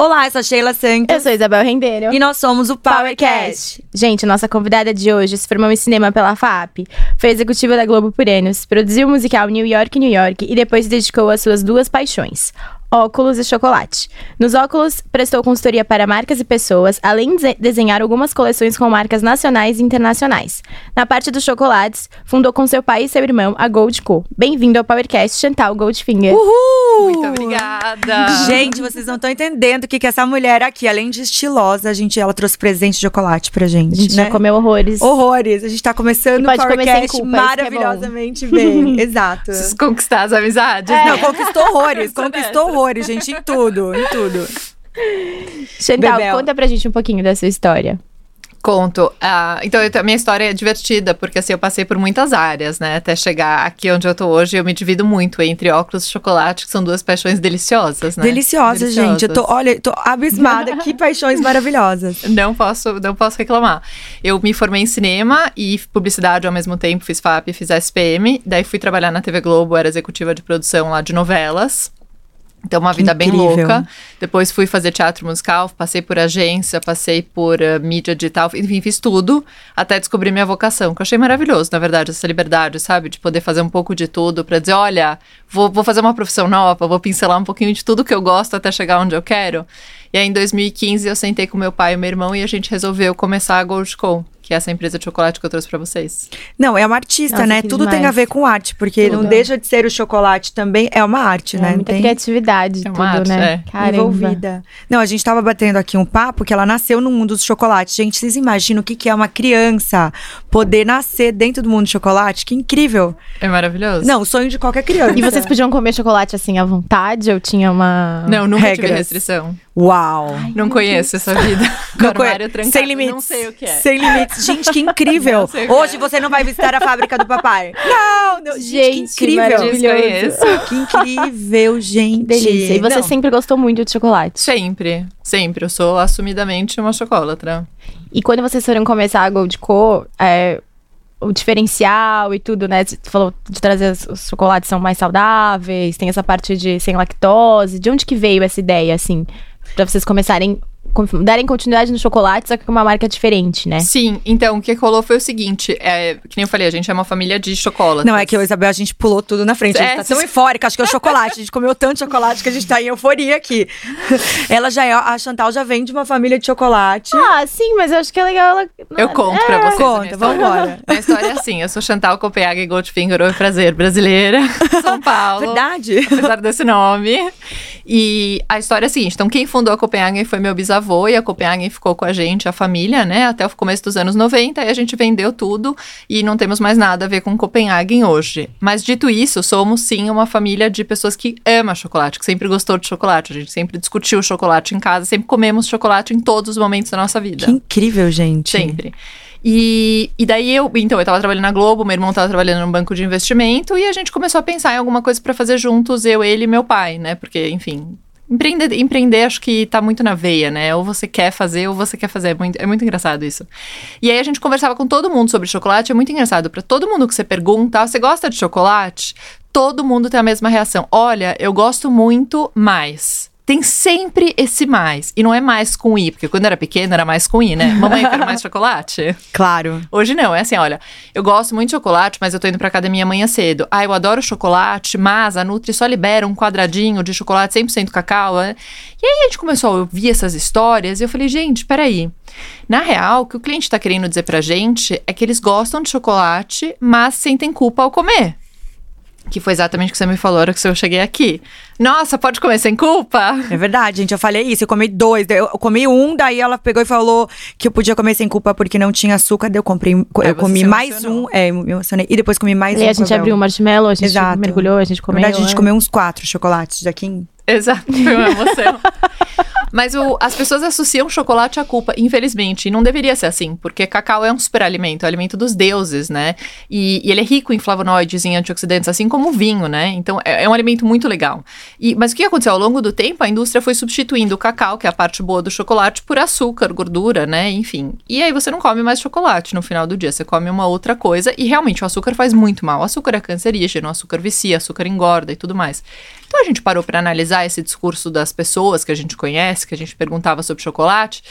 Olá, eu sou a Sheila Santos. Eu sou a Isabel Rendeiro. E nós somos o PowerCast. Gente, nossa convidada de hoje se formou em cinema pela FAP, foi executiva da Globo por anos, produziu o musical New York, New York e depois se dedicou às suas duas paixões, óculos e chocolate. Nos óculos, prestou consultoria para marcas e pessoas, além de desenhar algumas coleções com marcas nacionais e internacionais. Na parte dos chocolates, fundou com seu pai e seu irmão a Gold Co. Bem-vindo ao PowerCast Chantal Goldfinger. Uhul! Muito obrigada! Gente, vocês não estão entendendo o que, que essa mulher aqui, além de estilosa, a gente, ela trouxe presente de chocolate pra gente, A gente né? já comeu horrores. Horrores. A gente tá começando o PowerCast culpa, é maravilhosamente bem. Exato. Preciso conquistar as amizades. É. Não, conquistou horrores, conquistou dessas. Horrores, gente, em tudo, em tudo. Chantal, Bebel. conta pra gente um pouquinho da sua história. Conto. Ah, então, eu- a minha história é divertida, porque assim, eu passei por muitas áreas, né? Até chegar aqui onde eu tô hoje, eu me divido muito entre óculos e chocolate, que são duas paixões deliciosas, né? Deliciosa, gente. Eu tô, olha, eu tô abismada. que paixões maravilhosas. Não posso, não posso reclamar. Eu me formei em cinema e publicidade ao mesmo tempo, fiz FAP, fiz SPM, daí fui trabalhar na TV Globo, era executiva de produção lá de novelas. Então, uma Que vida bem louca. Depois fui fazer teatro musical, passei por agência, passei por eh, mídia digital, enfim, fiz tudo até descobrir minha vocação, que eu achei maravilhoso, na verdade, essa liberdade, sabe? De poder fazer um pouco de tudo, pra dizer, olha, vou, vou fazer uma profissão nova, vou pincelar um pouquinho de tudo que eu gosto até chegar onde eu quero. E aí, em 2015, eu sentei com meu pai e meu irmão e a gente resolveu começar a Goldco, que é essa empresa de chocolate que eu trouxe pra vocês. Não, é uma artista, Nossa, né? Tudo tem demais. a ver com arte, porque não Tudo. deixa de ser o chocolate também, é uma arte, É né? muita Tem criatividade, É tudo, arte, né? é. Caramba. envolvida. Não, a gente tava batendo aqui um papo que ela nasceu no mundo dos chocolates. Gente, vocês imaginam o que, que é uma criança poder nascer dentro do mundo do chocolate? Que incrível. É maravilhoso? Não, o sonho de qualquer criança. E vocês podiam comer chocolate assim à vontade ou tinha uma. Não, nunca tive Regras. restrição. Uau. não conheço essa vida. Não No conhe- armário trancado, Sem limites. Não sei o que é. Sem limites. Gente, que incrível. Não Hoje é. você não vai visitar a fábrica do papai. Não, não. Gente, que incrível. Que incrível, gente. Delícia. E você Não. sempre gostou muito de chocolate. Sempre, sempre. Eu sou assumidamente uma chocolatra. E quando vocês foram começar a Gold Co, é, o diferencial e tudo, né? Você falou de trazer os, chocolates são mais saudáveis, tem essa parte de sem lactose. De onde que veio essa ideia, assim? Pra vocês começarem, com- darem continuidade no chocolate, só que com uma marca diferente, né? Sim, então o que rolou foi o seguinte: é, que nem eu falei, a gente é uma família de chocolate. Não, é que eu e a Isabel, a gente pulou tudo na frente. A gente É, tá tão se- eufórica, acho que é o chocolate. A gente comeu tanto chocolate que a gente tá em euforia aqui. Ela já é, a Chantal já vem de uma família de chocolate. Ah, sim, mas eu acho que é legal ela. Eu conto pra vocês. Conta, vambora. A história é assim: eu sou Chantal Copenhague Goldfinger, oi prazer, brasileira, São Paulo. Verdade? apesar desse nome. E a história é a seguinte: então, quem fundou a Copenhagen foi meu bisavô, e a Copenhagen ficou com a gente, a família, né, até o começo dos anos 90, e a gente vendeu tudo e não temos mais nada a ver com Copenhagen hoje. Mas dito isso, somos sim uma família de pessoas que ama chocolate, que sempre gostou de chocolate. A gente sempre discutiu chocolate em casa, sempre comemos chocolate em todos os momentos da nossa vida. Que incrível, gente. Sempre. E, e daí eu, então, eu tava trabalhando na Globo, meu irmão tava trabalhando num banco de investimento e a gente começou a pensar em alguma coisa pra fazer juntos, eu, ele e meu pai, né? Porque, enfim, empreender, empreender acho que tá muito na veia, né? Ou você quer fazer ou você quer fazer. É muito, é muito engraçado isso. E aí a gente conversava com todo mundo sobre chocolate, é muito engraçado. Pra todo mundo que você pergunta, ah, você gosta de chocolate? Todo mundo tem a mesma reação. Olha, eu gosto muito mais. Tem sempre esse mais. E não é mais com I, porque quando eu era pequena era mais com I, né? Mamãe, eu quero mais chocolate. Claro. Hoje não, é assim, olha, eu gosto muito de chocolate, mas eu tô indo pra academia amanhã cedo. Ah, eu adoro chocolate, mas a Nutri só libera um quadradinho de chocolate 100% cacau. né? E aí a gente começou a ouvir essas histórias e eu falei, gente, peraí. Na real, o que o cliente tá querendo dizer pra gente é que eles gostam de chocolate, mas sentem culpa ao comer. Que foi exatamente o que você me falou na hora que eu cheguei aqui. Nossa, pode comer sem culpa? É verdade, gente. Eu falei isso. Eu comi dois. Eu comi um, daí ela pegou e falou que eu podia comer sem culpa porque não tinha açúcar. Daí eu comprei. Eu comi mais um. É, eu me emocionei. E depois comi mais E um. aí a gente abriu o marshmallow, a gente Exato. mergulhou, a gente Na comeu. verdade, a gente é. comeu uns quatro chocolates daqui. em- Exato, foi uma emoção. Mas o- as pessoas associam chocolate à culpa, infelizmente. E não deveria ser assim, porque cacau é um superalimento, é o alimento dos deuses, né? E, e ele é rico em flavonoides, em antioxidantes, assim como o vinho, né? Então é, é um alimento muito legal. E, mas o que aconteceu? Ao longo do tempo, a indústria foi substituindo o cacau, que é a parte boa do chocolate, por açúcar, gordura, né? Enfim. E aí você não come mais chocolate no final do dia, você come uma outra coisa. E realmente o açúcar faz muito mal. O açúcar é cancerígeno, o açúcar vicia, o açúcar engorda e tudo mais. Então a gente parou para analisar esse discurso das pessoas que a gente conhece NPS, que a gente perguntava sobre chocolate.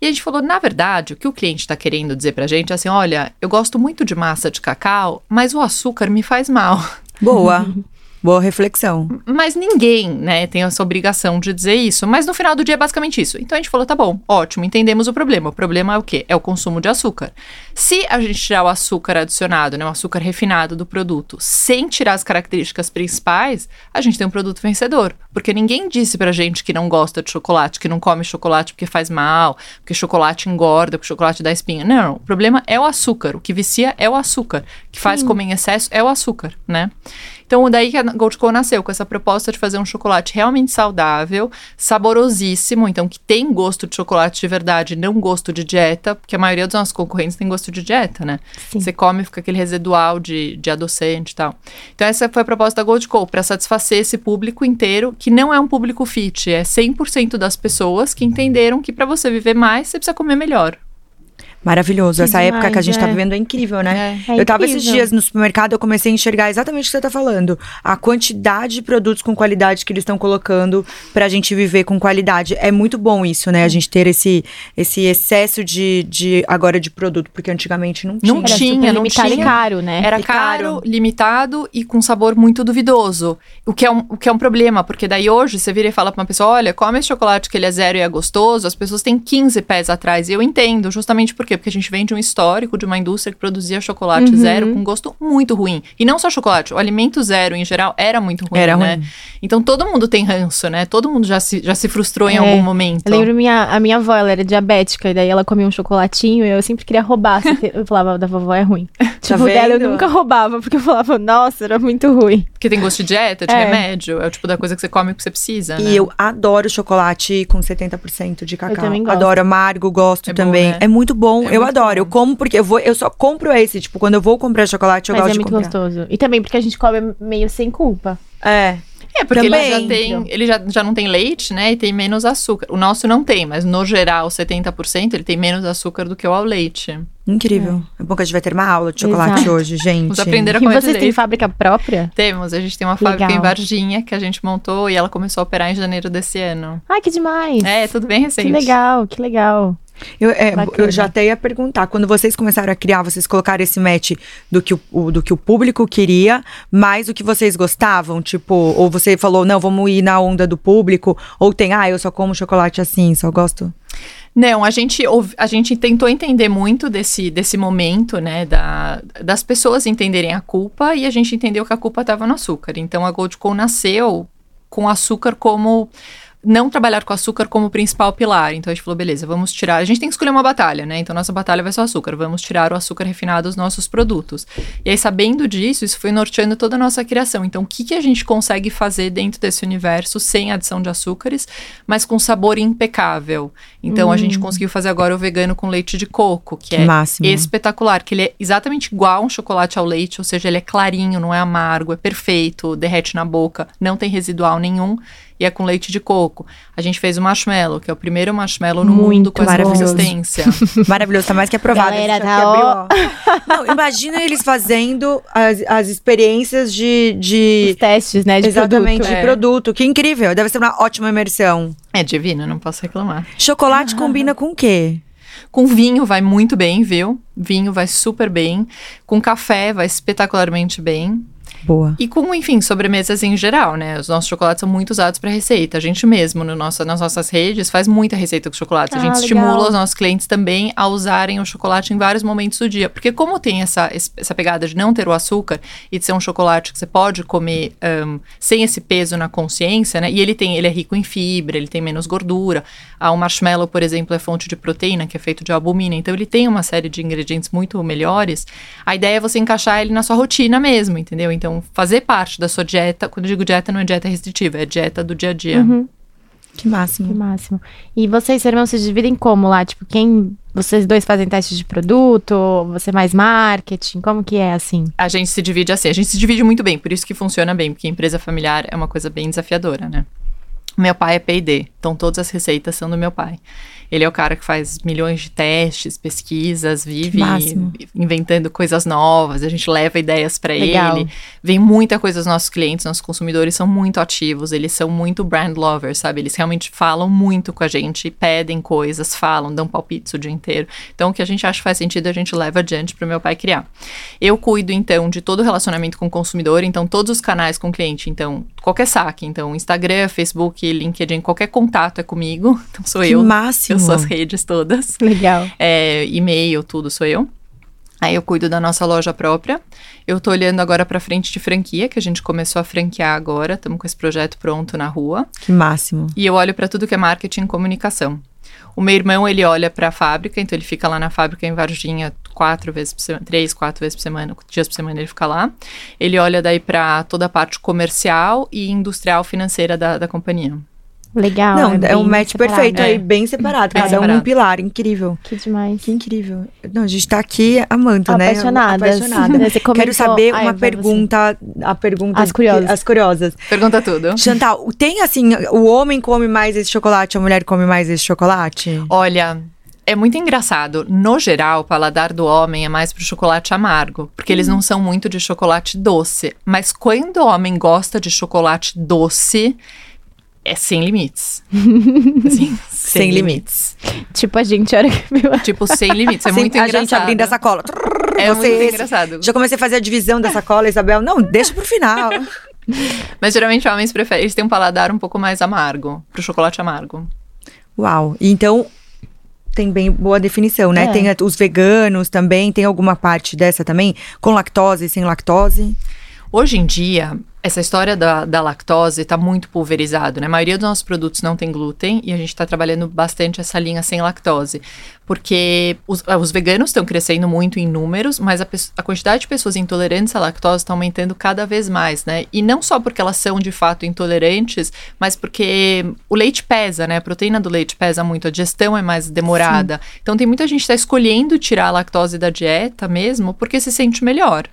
E a gente falou, na verdade, o que o cliente está querendo dizer pra gente é assim: olha, eu gosto muito de massa de cacau, mas o açúcar me faz mal. Boa. Boa reflexão. Mas ninguém, né, tem essa obrigação de dizer isso. Mas no final do dia é basicamente isso. Então a gente falou, tá bom, ótimo, entendemos o problema. O problema é o quê? É o consumo de açúcar. Se a gente tirar o açúcar adicionado, né, o açúcar refinado do produto, sem tirar as características principais, a gente tem um produto vencedor. Porque ninguém disse pra gente que não gosta de chocolate, que não come chocolate porque faz mal, porque chocolate engorda, porque chocolate dá espinha. Não, o problema é o açúcar. O que vicia é o açúcar. O que faz comer em excesso é o açúcar, né? Então, daí que a Goldco nasceu, com essa proposta de fazer um chocolate realmente saudável, saborosíssimo, então que tem gosto de chocolate de verdade, não gosto de dieta, porque a maioria dos nossos concorrentes tem gosto de dieta, né? Sim. Você come e fica aquele residual de, de adoçante e tal. Então, essa foi a proposta da Goldco, para satisfazer esse público inteiro, que não é um público fit, é 100% das pessoas que entenderam que para você viver mais, você precisa comer melhor. Maravilhoso. Que Essa época que a demais, gente tá é. vivendo é incrível, né? É eu tava esses incrível. dias no supermercado, eu comecei a enxergar exatamente o que você tá falando. A quantidade de produtos com qualidade que eles estão colocando pra gente viver com qualidade. É muito bom isso, né? A gente ter esse, esse excesso de, de agora de produto, porque antigamente não tinha. Não Era tinha, super não limitado tinha. e caro, né? Era caro, caro. limitado e com sabor muito duvidoso. O que, é um, o que é um problema, porque daí hoje você vira e fala pra uma pessoa: olha, come esse chocolate que ele é zero e é gostoso. As pessoas têm 15 pés atrás. E eu entendo, justamente por quê? Porque a gente vem de um histórico de uma indústria que produzia chocolate Uhum. zero com gosto muito ruim. E não só chocolate, o alimento zero em geral era muito ruim, Era né? ruim. Então todo mundo tem ranço, né? Todo mundo já se, já se frustrou em É, algum momento. Eu lembro minha, a minha avó, ela era diabética, e daí ela comia um chocolatinho e eu sempre queria roubar. Eu falava, da vovó é ruim. tipo, dela eu nunca roubava, porque eu falava, nossa, era muito ruim. Porque tem gosto de dieta, de É. remédio. É o tipo da coisa que você come porque você precisa, né? E eu adoro chocolate com 70% de cacau. também gosto. Adoro amargo, gosto É bom, também. né? É muito bom. É eu muito adoro. Eu bom. como porque eu vou, eu só compro esse, tipo, quando eu vou comprar chocolate, eu Mas gosto é de muito gostoso. E também porque a gente come meio sem culpa. É. É, porque ele já Também. tem. Ele já, já não tem leite, né? E tem menos açúcar. O nosso não tem, mas no geral, 70% ele tem menos açúcar do que o ao leite. Incrível. É. bom que a gente vai ter uma aula de chocolate Exato. hoje, gente. Vamos aprender a E comer vocês leite. têm fábrica própria? Temos, a gente tem uma fábrica Legal. em Varginha que a gente montou e ela começou a operar em janeiro desse ano. Ai, que demais. É, tudo bem recente. Que legal, que legal. Eu, é, eu já até ia perguntar, quando vocês começaram a criar, vocês colocaram esse match do que o, o- do que o público queria, mais o que vocês gostavam? Tipo, ou você falou, não, vamos ir na onda do público, ou tem, ah, eu só como chocolate assim, só gosto. Não, a gente, a gente tentou entender muito desse, desse momento, né, da, das pessoas entenderem a culpa e a gente entendeu que a culpa estava no açúcar. Então a Goldco nasceu com açúcar como não trabalhar com açúcar como principal pilar. Então a gente falou, beleza, vamos tirar. A gente tem que escolher uma batalha, né? Então nossa batalha vai ser o açúcar. Vamos tirar o açúcar refinado dos nossos produtos. E aí, sabendo disso, isso foi norteando toda a nossa criação. Então, o que, que a gente consegue fazer dentro desse universo sem adição de açúcares, mas com sabor impecável? Então, a gente conseguiu fazer agora o vegano com leite de coco, que, Que é máximo. espetacular, que ele é exatamente igual um chocolate ao leite, ou seja, ele é clarinho, não é amargo, é perfeito, derrete na boca, não tem residual nenhum. E é com leite de coco. A gente fez o marshmallow, que é o primeiro marshmallow no Muito mundo com essa consistência. Maravilhoso, tá mais que aprovado. Galera, tá abriu, ó. Não, imagina eles fazendo as, as experiências de. de Os testes, né, de exatamente, produto. de É. produto. Que incrível. Deve ser uma ótima imersão. é divino, não posso reclamar. Chocolate combina com o quê? Com vinho vai muito bem, viu? Vinho vai super bem. Com café vai espetacularmente bem. Boa. E com, enfim, sobremesas em geral, né? Os nossos chocolates são muito usados para receita. A gente mesmo, no nosso, nas nossas redes, faz muita receita com chocolate. a Ah, gente legal. estimula os nossos clientes também a usarem o chocolate em vários momentos do dia. Porque como tem essa, essa pegada de não ter o açúcar e de ser um chocolate que você pode comer ahn, sem esse peso na consciência, né? E ele tem, ele é rico em fibra, ele tem menos gordura. Ah, o marshmallow, por exemplo, é fonte de proteína, que é feito de albumina. Então ele tem uma série de ingredientes muito melhores. A ideia é você encaixar ele na sua rotina mesmo, entendeu? Então, fazer parte da sua dieta. Quando eu digo dieta, não é dieta restritiva, é dieta do dia a dia. Uhum. Que Que máximo. máximo. E vocês, irmãos, se dividem como lá? Tipo, quem. Vocês dois fazem testes de produto? Você mais marketing? Como que é assim? A gente se divide assim, a gente se divide muito bem, por isso que funciona bem, porque empresa familiar é uma coisa bem desafiadora, né? Meu pai é P&D, então todas as receitas são do meu pai. Ele é o cara que faz milhões de testes, pesquisas, vive inventando coisas novas. A gente leva ideias para ele. Vem muita coisa dos nossos clientes, nossos consumidores são muito ativos, eles são muito brand lovers, sabe? Eles realmente falam muito com a gente, pedem coisas, falam, dão palpites o dia inteiro. Então, o que a gente acha que faz sentido, a gente leva adiante para o meu pai criar. Eu cuido, então, de todo o relacionamento com o consumidor, então, todos os canais com o cliente. Então, qualquer saque. Então, Instagram, Facebook, LinkedIn, qualquer contato é comigo. Então, sou Que eu. máximo. Eu sou as redes todas. Legal. É, e-mail, tudo sou eu. Aí eu cuido da nossa loja própria. Eu tô olhando agora pra frente de franquia, que a gente começou a franquear agora. Estamos com esse projeto pronto na rua. Que máximo. E eu olho pra tudo que é marketing e comunicação. O meu irmão, ele olha pra fábrica, então ele fica lá na fábrica em Varginha quatro vezes por semana, três, quatro vezes por semana, dias por semana ele fica lá. Ele olha daí pra toda a parte comercial e industrial financeira da, da companhia. Legal. Não, é, bem um match separado. perfeito aí, É. bem separado. Cada um um pilar, incrível. Que demais. Que incrível. Não, a gente tá aqui amando, né? Apaixonadas. Apaixonada. Você comentou- Quero saber Ai, uma você. pergunta, a pergunta As curiosas. que- as curiosas. Pergunta tudo. Chantal, tem assim, o homem come mais esse chocolate, a mulher come mais esse chocolate? Olha, é muito engraçado. No geral, o paladar do homem é mais pro chocolate amargo, porque eles não são muito de chocolate doce. Mas quando o homem gosta de chocolate doce, é sem limites. Assim, Sem limites. Tipo a gente, a hora que viu. a- Tipo, sem limites. É Sem- muito a engraçado. gente abrindo a sacola. É muito engraçado. Já comecei a fazer a divisão da sacola, Isabel. Não, deixa pro final. Mas geralmente homens preferem. Eles têm um paladar um pouco mais amargo, pro chocolate amargo. Uau. Então, tem bem boa definição, né? É. Tem a- os veganos também, tem alguma parte dessa também? Com lactose, sem lactose? Hoje em dia, essa história da, da lactose está muito pulverizado, né? A maioria dos nossos produtos não tem glúten e a gente está trabalhando bastante essa linha sem lactose. Porque os, ah, os veganos estão crescendo muito em números, mas a, a quantidade de pessoas intolerantes à lactose está aumentando cada vez mais, né? E não só porque elas são de fato intolerantes, mas porque o leite pesa, né? A proteína do leite pesa muito, a digestão é mais demorada. Então tem muita gente que está escolhendo tirar a lactose da dieta mesmo porque se sente melhor.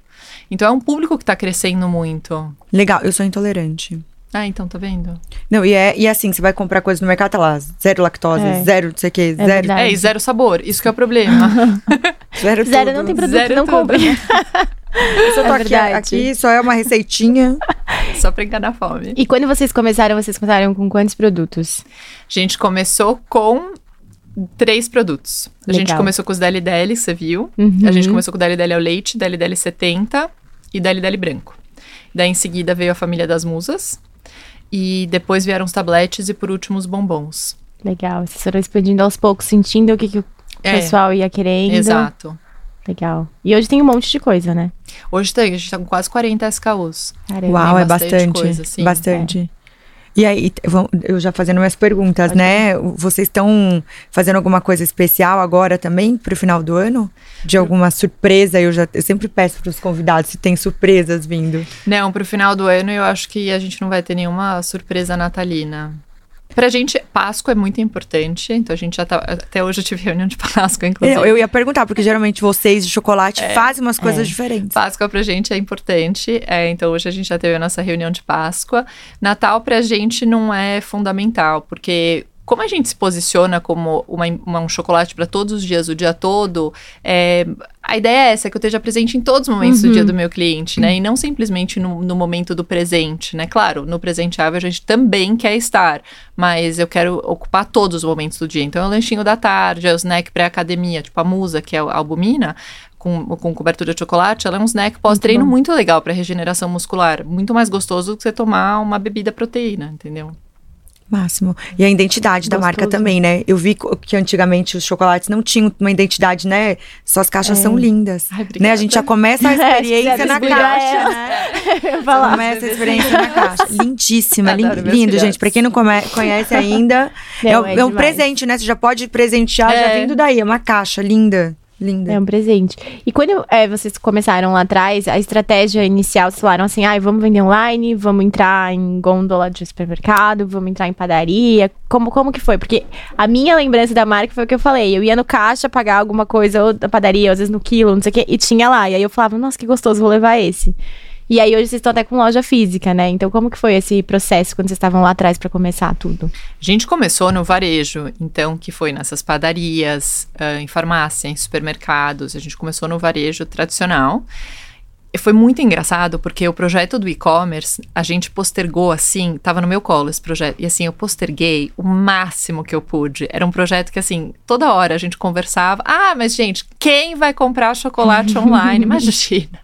Então é um público que está crescendo muito. Legal, eu sou intolerante. Ah, então tá vendo? Não, e é e assim, você vai comprar coisa no mercado, tá lá, zero lactose, É. zero não sei o quê, zero, verdade. É, e zero sabor. Isso que é o problema. zero Zero tudo. não tem produto, Zero não compra. Eu só tô É aqui, aqui só é uma receitinha. Só pra enganar a fome. E quando vocês começaram, vocês começaram com quantos produtos? A gente começou com três produtos. A gente começou com os que você viu. Uhum. A gente começou com o Deli ao leite, Deli Deli 70 e Deli Deli branco. Daí em seguida veio a família das musas. E depois vieram os tabletes e por último os bombons. Legal. Vocês foram expandindo aos poucos, sentindo o que, que o É, pessoal ia querendo. Exato. Legal. E hoje tem um monte de coisa, né? Hoje tem, a gente tá com quase 40 SKUs. Caramba. Uau, é bastante coisa, sim. bastante. E aí, eu já fazendo minhas perguntas, Pode né? Vocês estão fazendo alguma coisa especial agora também pro final do ano? De alguma surpresa? Eu já eu sempre peço pros convidados se tem surpresas vindo. Não, pro final do ano eu acho que a gente não vai ter nenhuma surpresa natalina. Pra gente, Páscoa é muito importante, então a gente já tá. Até hoje eu tive reunião de Páscoa, inclusive. Eu, eu ia perguntar, porque geralmente vocês de chocolate É. fazem umas coisas É. diferentes. Páscoa pra gente é importante, é, então hoje a gente já teve a nossa reunião de Páscoa. Natal pra gente não é fundamental, porque como a gente se posiciona como uma- uma- um chocolate para todos os dias, o dia todo, é, a ideia é essa, que eu esteja presente em todos os momentos do Uhum. dia do meu cliente, né? E não simplesmente no, no momento do presente, né? Claro, no presenteável a gente também quer estar, mas eu quero ocupar todos os momentos do dia. Então é o lanchinho da tarde, é o snack pré-academia, tipo a musa, que é a albumina, com, com cobertura de chocolate, ela é um snack pós-treino bom. muito legal para regeneração muscular. Muito mais gostoso do que você tomar uma bebida proteína, entendeu? Máximo. E a identidade da marca Gostoso. também, né? Eu vi que antigamente os chocolates não tinham uma identidade, né? Suas caixas É. são lindas. Ai, né? A gente já começa a É, experiência se na caixa, né? Começa a experiência na caixa. Lindíssima, lin- lindo, gente. Pra quem não come- conhece ainda, é, Não, um- é é um demais. presente, né? Você já pode presentear já É. vindo daí. É uma caixa linda. Linda. É um presente. E quando é, vocês começaram lá atrás, a estratégia inicial, vocês falaram assim, ah, vamos vender online, vamos entrar em gôndola de supermercado, vamos entrar em padaria. Como, como que foi? Porque a minha lembrança da marca foi o que eu falei. Eu ia no caixa pagar alguma coisa, ou da padaria, ou às vezes no quilo, não sei o quê, e tinha lá. E aí eu falava, nossa, que gostoso, vou levar esse. E aí hoje vocês estão até com loja física, né? Então como que foi esse processo quando vocês estavam lá atrás para começar tudo? A gente começou no varejo, então que foi nessas padarias, uh, em farmácia, em supermercados. A gente começou no varejo tradicional foi muito engraçado porque o projeto do e-commerce a gente postergou assim, tava no meu colo esse projeto, e assim, eu posterguei o máximo que eu pude. Era um projeto que assim, toda hora a gente conversava, ah, mas gente, quem vai comprar chocolate online? Imagina.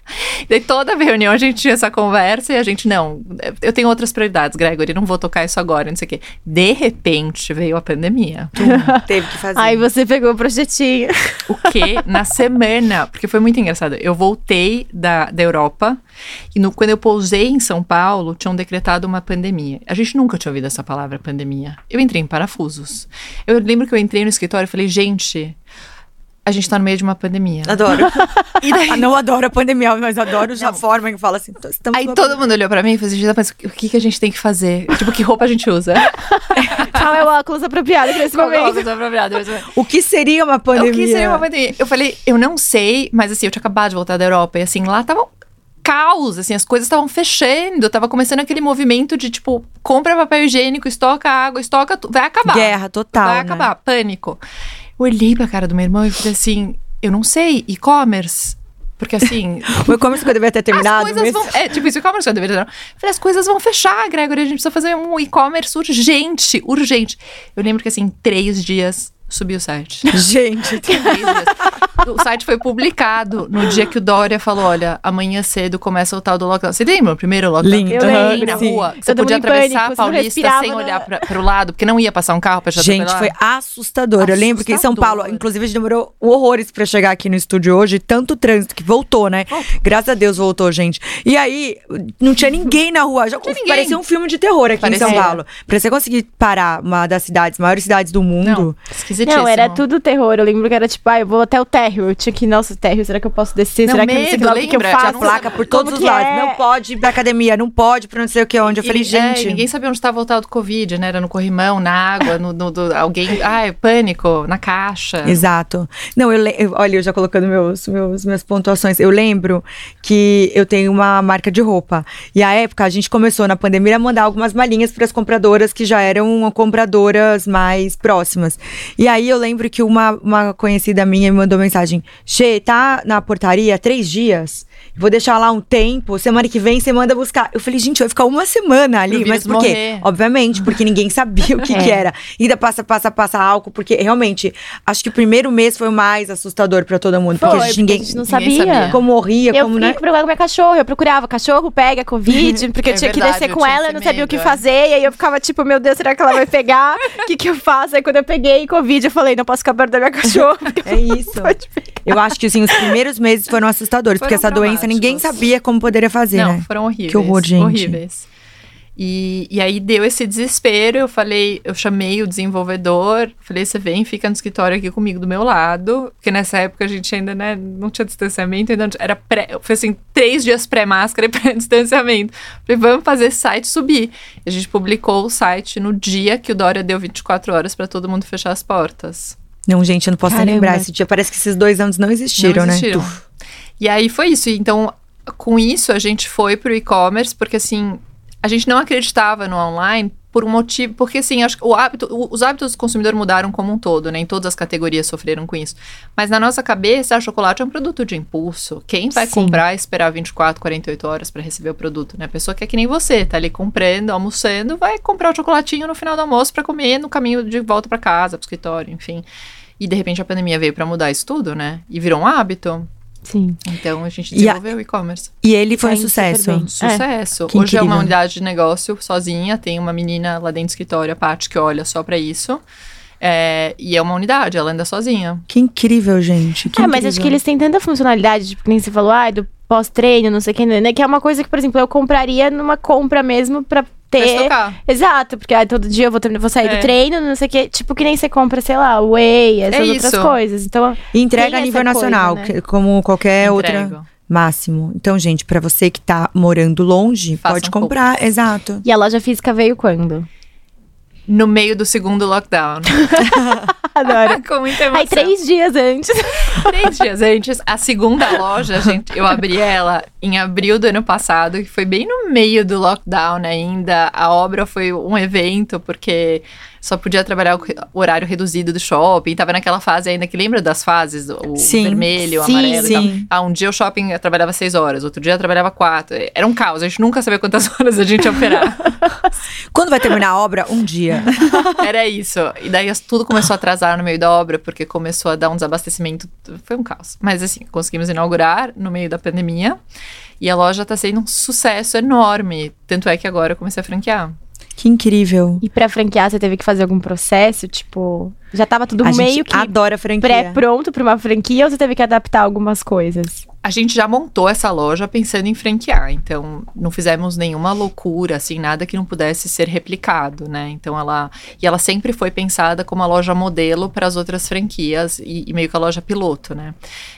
Daí toda reunião a gente tinha essa conversa e a gente, não, eu tenho outras prioridades, Gregory, não vou tocar isso agora, não sei o quê. De repente veio a pandemia. Teve que fazer. Aí você pegou o projetinho. O quê? Na semana, porque foi muito engraçado. Eu voltei da, da Europa e no, quando eu pousei em São Paulo, tinham decretado uma pandemia. A gente nunca tinha ouvido essa palavra pandemia. Eu entrei em parafusos. Eu lembro que eu entrei no escritório e falei, gente, a gente tá no meio de uma pandemia. Adoro. Daí... não adoro a pandemia, mas adoro já a forma que fala assim. Aí todo pandemia. mundo olhou pra mim e falou assim, mas o que, que a gente tem que fazer? tipo, que roupa a gente usa? Qual é o óculos apropriado nesse Qual momento? É o óculos apropriado? O que seria uma pandemia? O que seria uma pandemia? Eu falei, eu não sei, mas assim, eu tinha acabado de voltar da Europa e assim, lá tava caos, assim, as coisas estavam fechando, tava começando aquele movimento de tipo, compra papel higiênico, estoca água, estoca tudo, vai acabar. Guerra total. Vai né? acabar, pânico. Eu olhei pra cara do meu irmão e falei assim: eu não sei, e-commerce. Porque assim. o e-commerce que eu deveria ter terminado. As coisas vão, é, tipo, isso, e-commerce que eu deveria ter Falei, as coisas vão fechar, Gregory. A gente precisa fazer um e-commerce urgente, urgente. Eu lembro que assim, três dias subi o site. Gente. o site foi publicado no dia que o Dória falou: olha, amanhã cedo começa o tal do lockdown. Você lembra o primeiro lockdown? Lindo. Eu lembro, na rua. Você podia atravessar pânico, a Paulista sem olhar pra, pro lado, porque não ia passar um carro pra Gente, foi assustador. assustador. Eu lembro que em São Paulo, inclusive, a gente demorou horrores pra chegar aqui no estúdio hoje. Tanto trânsito que voltou, né? Oh. Graças a Deus voltou, gente. E aí, não tinha ninguém na rua. Já parecia um filme de terror aqui parecia. em São Paulo. Pra você conseguir parar uma das cidades, maiores cidades do mundo. Não, não era tudo terror. Eu lembro que era tipo, ah, eu vou até o térreo. Eu tinha que, nossa, térreo, será que eu posso descer? Não, será medo, que não sei o que, que, eu faço? placa por todos os lados. É? Não pode ir pra academia, não pode pra não sei o que onde. Eu falei, é, gente. É, ninguém sabia onde estava voltado do Covid, né? Era no corrimão, na água, no, no do, alguém. Ai, pânico, na caixa. Exato. Não, eu, eu olha, eu já colocando meus, meus, minhas pontuações. Eu lembro que eu tenho uma marca de roupa. E a época a gente começou na pandemia a mandar algumas malinhas para as compradoras que já eram compradoras mais próximas. E aí eu lembro que uma, uma conhecida minha me mandou mensagem: Che, tá na portaria três dias? Vou deixar lá um tempo, semana que vem você manda buscar. Eu falei, gente, vai ficar uma semana ali. Mas por quê? Obviamente, porque ninguém sabia o que, é. que era. Ainda passa, passa, passa álcool, porque realmente, acho que o primeiro mês foi o mais assustador pra todo mundo. Foi, porque a gente, ninguém, a gente não sabia. sabia. como morria, eu como, né? Eu com minha cachorro, eu procurava, cachorro pega Covid, porque é eu tinha verdade, que descer com ela, eu não sabia o que fazer. E aí eu ficava tipo, meu Deus, será que ela vai pegar? O que, que eu faço? Aí quando eu peguei Covid, eu falei, não posso ficar perto da minha cachorra. É isso. Eu acho que assim, os primeiros meses foram assustadores, foram porque essa doença ninguém sabia como poderia fazer, Não, né? foram horríveis. Que horror, gente. Horríveis. E, e aí deu esse desespero, eu falei, eu chamei o desenvolvedor, falei, você vem, fica no escritório aqui comigo do meu lado, porque nessa época a gente ainda, né, não tinha distanciamento, ainda era pré, foi assim, três dias pré-máscara e pré-distanciamento. Falei, vamos fazer esse site subir. E a gente publicou o site no dia que o Dória deu 24 horas para todo mundo fechar as portas. Não, gente, eu não posso nem lembrar esse dia. Parece que esses dois anos não existiram, não existiram. né? E aí foi isso. Então, com isso, a gente foi pro e-commerce, porque assim, a gente não acreditava no online por um motivo, porque assim, acho que o hábito, os hábitos do consumidor mudaram como um todo, né? Em todas as categorias sofreram com isso. Mas na nossa cabeça, a chocolate é um produto de impulso. Quem vai Sim. comprar e esperar 24, 48 horas para receber o produto, né? A pessoa que é que nem você, tá ali comprando, almoçando, vai comprar o chocolatinho no final do almoço para comer no caminho de volta para casa, pro escritório, enfim. E de repente a pandemia veio para mudar isso tudo, né? E virou um hábito. Sim. Então a gente desenvolveu o e-commerce. E ele foi um sucesso. Sucesso. É. Hoje é uma unidade de negócio sozinha, tem uma menina lá dentro do escritório, a Paty, que olha só para isso. É, e é uma unidade, ela anda sozinha. Que incrível, gente. Que é, incrível. mas acho que eles têm tanta funcionalidade, tipo, nem você falou, ah, do pós-treino, não sei o que, né? Que é uma coisa que, por exemplo, eu compraria numa compra mesmo pra ter. Exato, porque ah, todo dia eu vou, vou sair é. do treino, não sei o que. Tipo, que nem você compra, sei lá, whey, essas é outras coisas. Então, e entrega a nível nacional, coisa, né? como qualquer Entrego. outra máximo. Então, gente, para você que tá morando longe, Façam pode comprar, exato. E a loja física veio quando? No meio do segundo lockdown. Adoro. Com muita emoção. Aí, três dias antes. Três dias antes, a segunda loja, gente, eu abri ela em abril do ano passado, que foi bem no meio do lockdown ainda. A obra foi um evento, porque só podia trabalhar o horário reduzido do shopping. Tava naquela fase ainda que lembra das fases, o Sim. vermelho, o Sim, amarelo e tal. sim. Ah, um dia o shopping eu trabalhava seis horas, outro dia eu trabalhava quatro. Era um caos, a gente nunca sabia quantas horas a gente ia operar. Quando vai terminar a obra? Um dia. Era isso. E daí tudo começou a atrasar no meio da obra, porque começou a dar um desabastecimento. Foi um caos. Mas assim, conseguimos inaugurar no meio da pandemia. E a loja tá sendo um sucesso enorme. Tanto é que agora eu comecei a franquear. Que incrível. E pra franquear, você teve que fazer algum processo? Tipo, já tava tudo a meio gente que adora franquia. pré-pronto pra uma franquia ou você teve que adaptar algumas coisas? A gente já montou essa loja pensando em franquear, então não fizemos nenhuma loucura, assim, nada que não pudesse ser replicado, né? Então ela. E ela sempre foi pensada como a loja modelo para as outras franquias e, e meio que a loja piloto, né?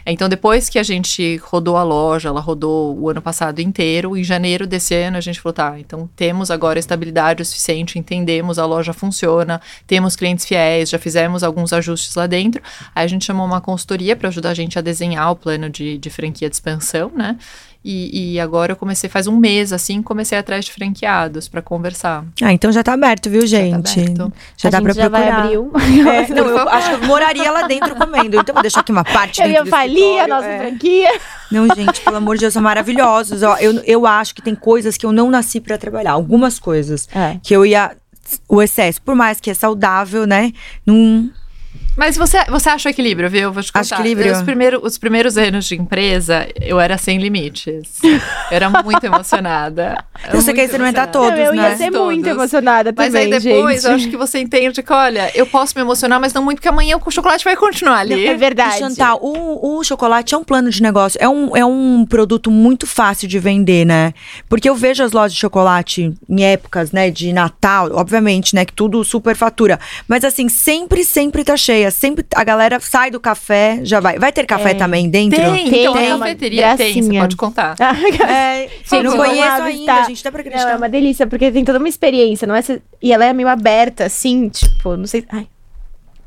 Então depois que a gente rodou a loja, ela rodou o ano passado inteiro, em janeiro desse ano a gente falou, tá, então temos agora estabilidade o suficiente, entendemos, a loja funciona, temos clientes fiéis, já fizemos alguns ajustes lá dentro. Aí a gente chamou uma consultoria para ajudar a gente a desenhar o plano de, de franquia de expansão, né? E, e agora eu comecei, faz um mês assim, comecei atrás de franqueados para conversar. Ah, então já tá aberto, viu, gente? aberto. Já a dá gente pra já vai procurar. abrir um. É, não, eu acho que eu moraria lá dentro comendo. Então vou deixar aqui uma parte Eu ia falir a nossa é. franquia. Não, gente, pelo amor de Deus, são maravilhosos. Ó, eu, eu acho que tem coisas que eu não nasci pra trabalhar. Algumas coisas É. que eu ia. O excesso, por mais que é saudável, né? Não. Mas você, você acha o equilíbrio, viu? Vou te contar. Acho equilíbrio. Os, primeiro, os primeiros anos de empresa, eu era sem limites. Eu era muito emocionada. Era Você quer muito experimentar emocionada. todos, eu ia né? ser Todos. muito emocionada Mas também, aí depois, gente. eu acho que você entende que, olha, eu posso me emocionar, mas não muito, porque amanhã o chocolate vai continuar ali. É verdade. E Chantal, o, o chocolate é um plano de negócio, é um, é um produto muito fácil de vender, né? Porque eu vejo as lojas de chocolate em épocas, né, de Natal, obviamente, né, que tudo super fatura. Mas assim, sempre, sempre tá Sempre a galera sai do café, já vai. Vai ter café É. também dentro? Tem, Tem, então é a uma cafeteria tem, você pode contar. É, eu não Gente, conheço ainda, visitar. gente, dá pra Não, acreditar. é uma delícia, porque tem toda uma experiência, não é? E ela é meio aberta, assim, tipo, não sei. Ai.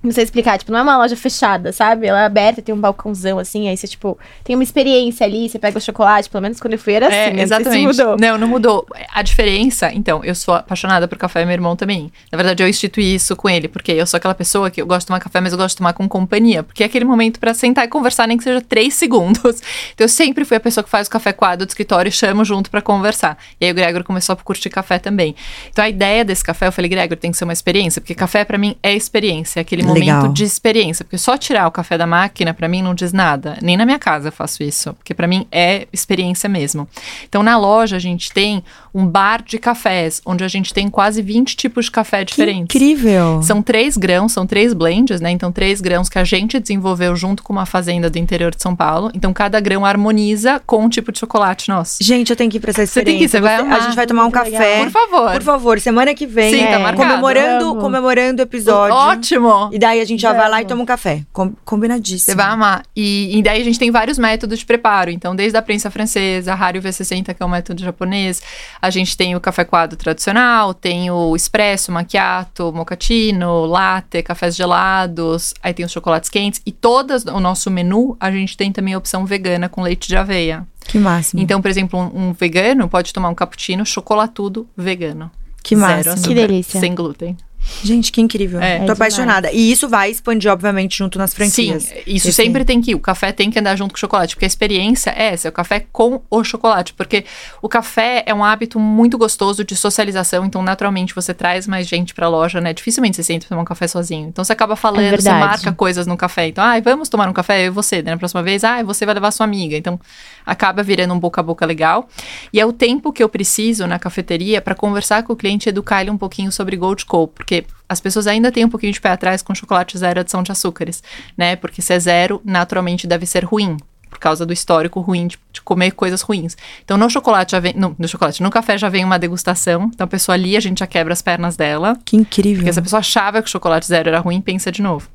Não sei explicar, tipo, não é uma loja fechada, sabe? Ela é aberta, tem um balcãozão assim, aí você, tipo, tem uma experiência ali, você pega o chocolate, pelo menos quando eu fui era assim, É, né? Não exatamente. mudou. Não, não mudou. A diferença, então, eu sou apaixonada por café, meu irmão também. Na verdade, eu instituí isso com ele, porque eu sou aquela pessoa que eu gosto de tomar café, mas eu gosto de tomar com companhia. Porque é aquele momento pra sentar e conversar, nem que seja três segundos. Então, eu sempre fui a pessoa que faz o café coado do escritório e chamo junto pra conversar. E aí o Gregor começou a curtir café também. Então, a ideia desse café, eu falei, Gregor, tem que ser uma experiência, porque café pra mim é experiência, é aquele Legal. Momento de experiência. Porque só tirar o café da máquina, pra mim, não diz nada. Nem na minha casa eu faço isso, porque pra mim é experiência mesmo. Então, na loja, a gente tem um bar de cafés, onde a gente tem quase 20 tipos de café Que diferentes. incrível. São três grãos, são três blends, né? Então, três grãos que a gente desenvolveu junto com uma fazenda do interior de São Paulo. Então, cada grão harmoniza com um tipo de chocolate nosso. Gente, eu tenho que ir pra essa Você tem que ir, experiência. você vai amar. a gente vai tomar um café. Por favor. Por favor, semana que vem. Sim, tá é, marcado. Comemorando, Vamos. comemorando o episódio. Ótimo! E daí a gente já vai lá e toma um café. Com, combinadíssimo. Você vai amar. E, e daí a gente tem vários métodos de preparo. Então, desde a prensa francesa, a Rario V60, que é um método japonês, a gente tem o café coado tradicional, tem o espresso, macchiato, mochaccino, latte, cafés gelados, aí tem os chocolates quentes. E todas o nosso menu, a gente tem também a opção vegana com leite de aveia. Que máximo. Então, por exemplo, um, um vegano pode tomar um cappuccino chocolatudo vegano. que Zero máximo. açúcar, Que delícia. Sem glúten. Gente, que incrível. É. Tô É apaixonada. E isso vai expandir, obviamente, junto nas franquias. Sim, isso Esse- sempre tem que ir. O café tem que andar junto com o chocolate, porque a experiência é essa, é o café com o chocolate. Porque o café é um hábito muito gostoso de socialização, então naturalmente você traz mais gente pra loja, né? Dificilmente você senta pra tomar um café sozinho. Então você acaba falando, você verdade. marca coisas no café. Então, ai, vamos tomar um café, eu e você, né? Na próxima vez, ai, você vai levar sua amiga. Então acaba virando um boca a boca legal. E é o tempo que eu preciso na cafeteria pra conversar com o cliente e educar ele um pouquinho sobre Gold Co. Porque as pessoas ainda têm um pouquinho de pé atrás com chocolate zero adição de açúcares, né? Porque se é zero, naturalmente deve ser ruim. Por causa do histórico ruim de, de comer coisas ruins. Então, no chocolate já vem. No, no chocolate, no café já vem uma degustação. Então, a pessoa ali, a gente já quebra as pernas dela. Que incrível. Porque se a pessoa achava que o chocolate zero era ruim, pensa de novo.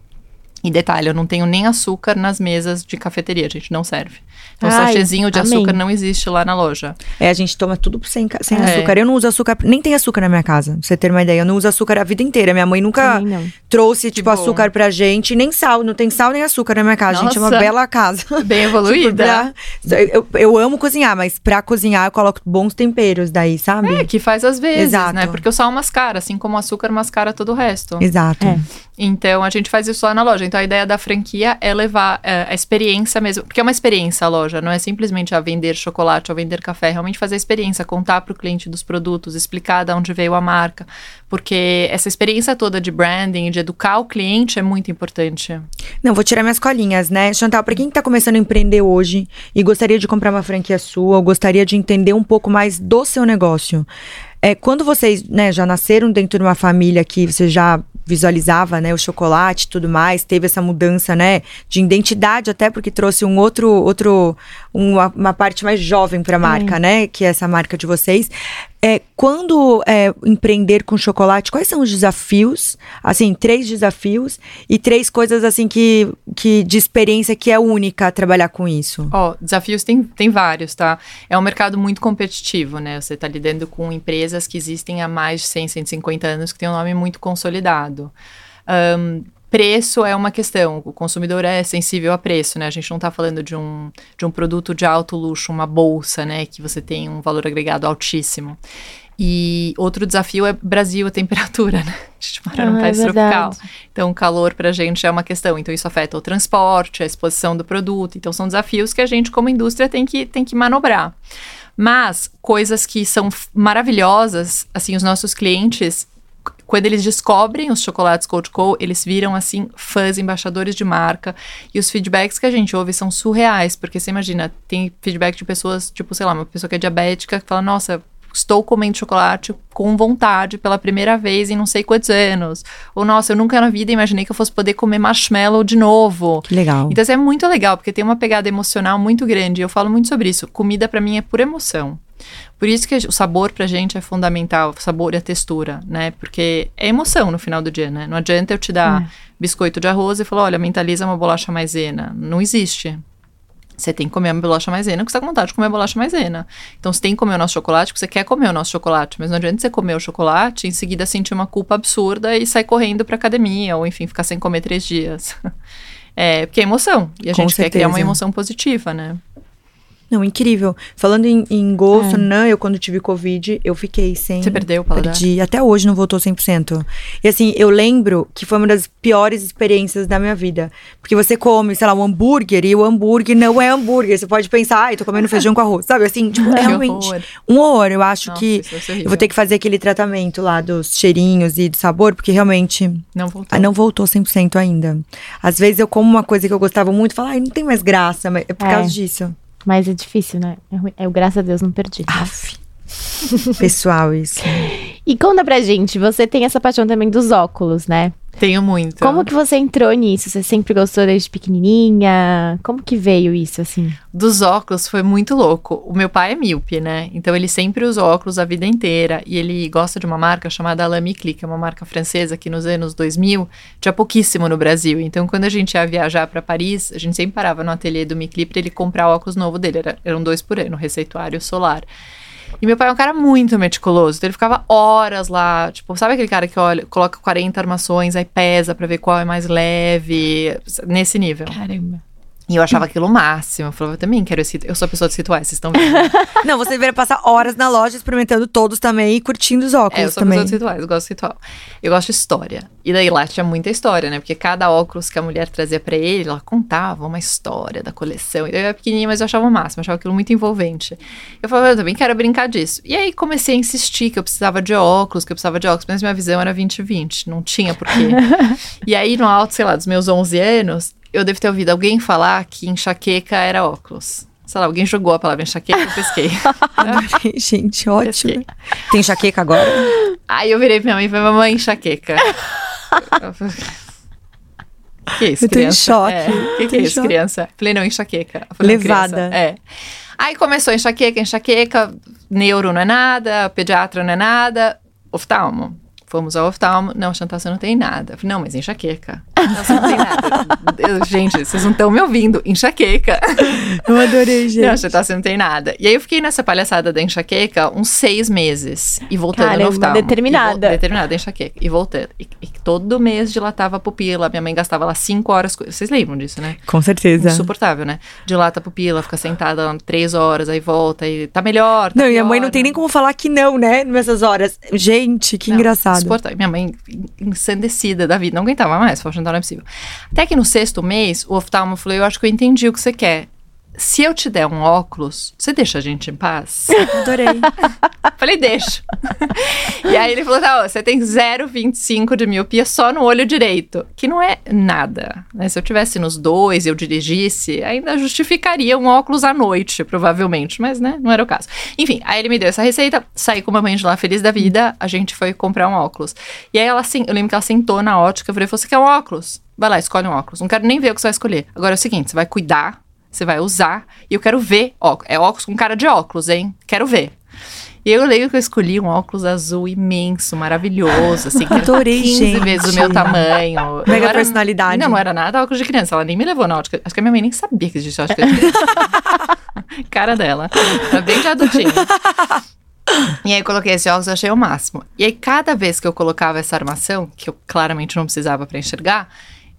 E detalhe, eu não tenho nem açúcar nas mesas de cafeteria, a gente não serve. Então, o Ai, sachêzinho de amém. açúcar não existe lá na loja. É, a gente toma tudo sem, sem É. açúcar. Eu não uso açúcar, nem tem açúcar na minha casa, pra você ter uma ideia. Eu não uso açúcar a vida inteira. Minha mãe nunca trouxe, tipo, açúcar pra gente, nem sal. Não tem sal nem açúcar na minha casa. A gente é uma Nossa. bela casa. Bem Tipo, evoluída. pra- eu, eu amo cozinhar, mas pra cozinhar eu coloco bons temperos daí, sabe? É, que faz às vezes, Exato. né? Porque o sal mascara, assim como o açúcar mascara todo o resto. Exato. É. Então a gente faz isso lá na loja. Então a ideia da franquia é levar é, a experiência mesmo, porque é uma experiência loja, não é simplesmente a vender chocolate ou vender café, é realmente fazer a experiência, contar para o cliente dos produtos, explicar de onde veio a marca, porque essa experiência toda de branding, de educar o cliente é muito importante. Não, vou tirar minhas colinhas, né? Chantal, pra quem tá começando a empreender hoje e gostaria de comprar uma franquia sua, ou gostaria de entender um pouco mais do seu negócio. É, quando vocês né, já nasceram dentro de uma família que você já visualizava, né, o chocolate e tudo mais, teve essa mudança, né, de identidade até porque trouxe um outro, outro, uma, uma parte mais jovem para a marca, né, que é essa marca de vocês. É, quando é, empreender com chocolate, quais são os desafios? Assim, três desafios e três coisas assim que, que de experiência que é única a trabalhar com isso. Ó, desafios tem, tem vários, tá? É um mercado muito competitivo, né? Você tá lidando com empresas que existem há mais de 100, 150 anos, que tem um nome muito consolidado. Ahn, preço é uma questão, o consumidor é sensível a preço, né? A gente não tá falando de um, de um produto de alto luxo, uma bolsa, né? Que você tem um valor agregado altíssimo. E outro desafio é Brasil, a temperatura, né? A gente mora num Ah, é país tropical. Então, o calor pra gente é uma questão. Então, isso afeta o transporte, a exposição do produto. Então, são desafios que a gente, como indústria, tem que, tem que manobrar. Mas, coisas que são maravilhosas, assim, os nossos clientes, quando eles descobrem os chocolates Cold Co, eles viram, assim, fãs, embaixadores de marca. E os feedbacks que a gente ouve são surreais. Porque você imagina, tem feedback de pessoas, tipo, sei lá, uma pessoa que é diabética, que fala, nossa... Estou comendo chocolate com vontade pela primeira vez em não sei quantos anos. Ou, nossa, eu nunca na vida imaginei que eu fosse poder comer marshmallow de novo. Que legal. Então, isso é muito legal, porque tem uma pegada emocional muito grande. Eu falo muito sobre isso. Comida, pra mim, é por emoção. Por isso que o sabor pra gente é fundamental, o sabor e a textura, né? Porque é emoção no final do dia, né? Não adianta eu te dar biscoito de arroz e falar, olha, mentaliza uma bolacha maisena. Não existe. Você tem que comer a bolacha maisena porque você tá com vontade de comer a bolacha maisena. Então, você tem que comer o nosso chocolate porque você quer comer o nosso chocolate. Mas não adianta você comer o chocolate e em seguida sentir uma culpa absurda e sair correndo pra academia. Ou, enfim, ficar sem comer três dias. É, porque é emoção. E a Com gente quer criar uma certeza. emoção positiva, né? Não, incrível. Falando em, em gosto, É. não, eu quando tive Covid, eu fiquei sem. Você perdeu o paladar? Perdi. Até hoje não voltou 100%. E assim, eu lembro que foi uma das piores experiências da minha vida. Porque você come, sei lá, um hambúrguer e o hambúrguer não é hambúrguer. Você pode pensar, ai, tô comendo feijão com arroz. Sabe assim, tipo, é realmente horror. um horror. Eu acho Nossa, que eu vou ter que fazer aquele tratamento lá dos cheirinhos e do sabor, porque realmente Não voltou. ah, não voltou 100% ainda. Às vezes eu como uma coisa que eu gostava muito e falo, ai, não tem mais graça, mas é por É. causa disso. Mas é difícil, né? É ruim. Eu, graças a Deus, não perdi. Aff. Pessoal, isso. E conta pra gente, você tem essa paixão também dos óculos, né? Tenho muito. Como que você entrou nisso? Você sempre gostou desde pequenininha? Como que veio isso, assim? Dos óculos foi muito louco. O meu pai é míope, né? Então ele sempre usa óculos a vida inteira. E ele gosta de uma marca chamada Lamy-Cli, que é uma marca francesa que nos anos 2000 tinha pouquíssimo no Brasil. Então quando a gente ia viajar para Paris, a gente sempre parava no ateliê do Micli para ele comprar o óculos novo dele. Era, eram dois por ano, receituário solar. E meu pai é um cara muito meticuloso, então ele ficava horas lá, tipo, sabe aquele cara que olha, coloca 40 armações, aí pesa pra ver qual é mais leve, nesse nível. Caramba. E eu achava aquilo o máximo. Eu falava, eu também quero esse. Eu sou a pessoa dos rituais, vocês estão vendo? Não, você deveria passar horas na loja experimentando todos também e curtindo os é, eu óculos sou a também. pessoa dos rituais, eu gosto de ritual. Eu gosto de história. E daí lá tinha muita história, né? Porque cada óculos que a mulher trazia pra ele, ela contava uma história da coleção. E daí eu era pequenininha, mas eu achava o máximo, eu achava aquilo muito envolvente. Eu falava, eu também quero brincar disso. E aí comecei a insistir que eu precisava de óculos, que eu precisava de óculos, mas minha visão era 20-20, não tinha porquê. e aí no alto, sei lá, dos meus 11 anos, eu devo ter ouvido alguém falar que enxaqueca era óculos. Sei lá, alguém jogou a palavra enxaqueca e eu pesquei. Adorei, gente, ótimo. Pesquei. Tem enxaqueca agora? Aí eu virei pra minha mãe e falei, mamãe, enxaqueca. Que isso, Eu tô em criança? choque. É, que que é em isso, choque. criança? Falei, não, enxaqueca. Falei, Levada. criança. É. Aí começou enxaqueca, enxaqueca, neuro não é nada, pediatra não é nada, oftalmo. Fomos ao oftalmo. Não, Chantal, você não tem nada. Eu falei, não, mas enxaqueca. Não, você não tem nada. Eu, gente, vocês não estão me ouvindo. Enxaqueca. Eu adorei, gente. Não, Chantal, você não tem nada. E aí eu fiquei nessa palhaçada da enxaqueca uns seis meses. E voltando Caramba, no oftalmo. determinada. Vo- determinada, enxaqueca. E voltando. E, e todo mês dilatava a pupila. Minha mãe gastava lá cinco horas. Vocês lembram disso, né? Com certeza. Insuportável, né? Dilata a pupila, fica sentada lá três horas, aí volta e tá melhor. Tá Não, e a mãe não tem né? nem como falar que não, né? Nessas horas. Gente, que Não, engraçado. Insuportável. Minha mãe ensandecida da vida, não aguentava mais, falou, não é possível. Até que no sexto mês, o oftalmo falou, eu acho que eu entendi o que você quer. Se eu te der um óculos, você deixa a gente em paz? Adorei. Falei, deixa. e aí ele falou, tá, ó, você tem 0,25 de miopia só no olho direito, que não é nada. né? Se eu tivesse nos dois e eu dirigisse, ainda justificaria um óculos à noite, provavelmente, mas né, não era o caso. Enfim, aí ele me deu essa receita, saí com a mãe de lá feliz da vida, a gente foi comprar um óculos. E aí ela, assim, eu lembro que ela sentou na ótica, eu falei, você quer um óculos? Vai lá, escolhe um óculos. Não quero nem ver o que você vai escolher. Agora é o seguinte, você vai cuidar, você vai usar, e eu quero ver óculos. É óculos com cara de óculos, hein? Quero ver. E eu lembro que eu escolhi um óculos azul imenso, maravilhoso, assim, que era Adorei, 15 gente. vezes o meu tamanho. Mega era- personalidade. Não, não era nada óculos de criança, ela nem me levou na ótica. Acho que a minha mãe nem sabia que existia ótica de criança. Cara dela. Era bem de adultinho. E aí eu coloquei esse óculos, eu achei o máximo. E aí cada vez que eu colocava essa armação, que eu claramente não precisava pra enxergar,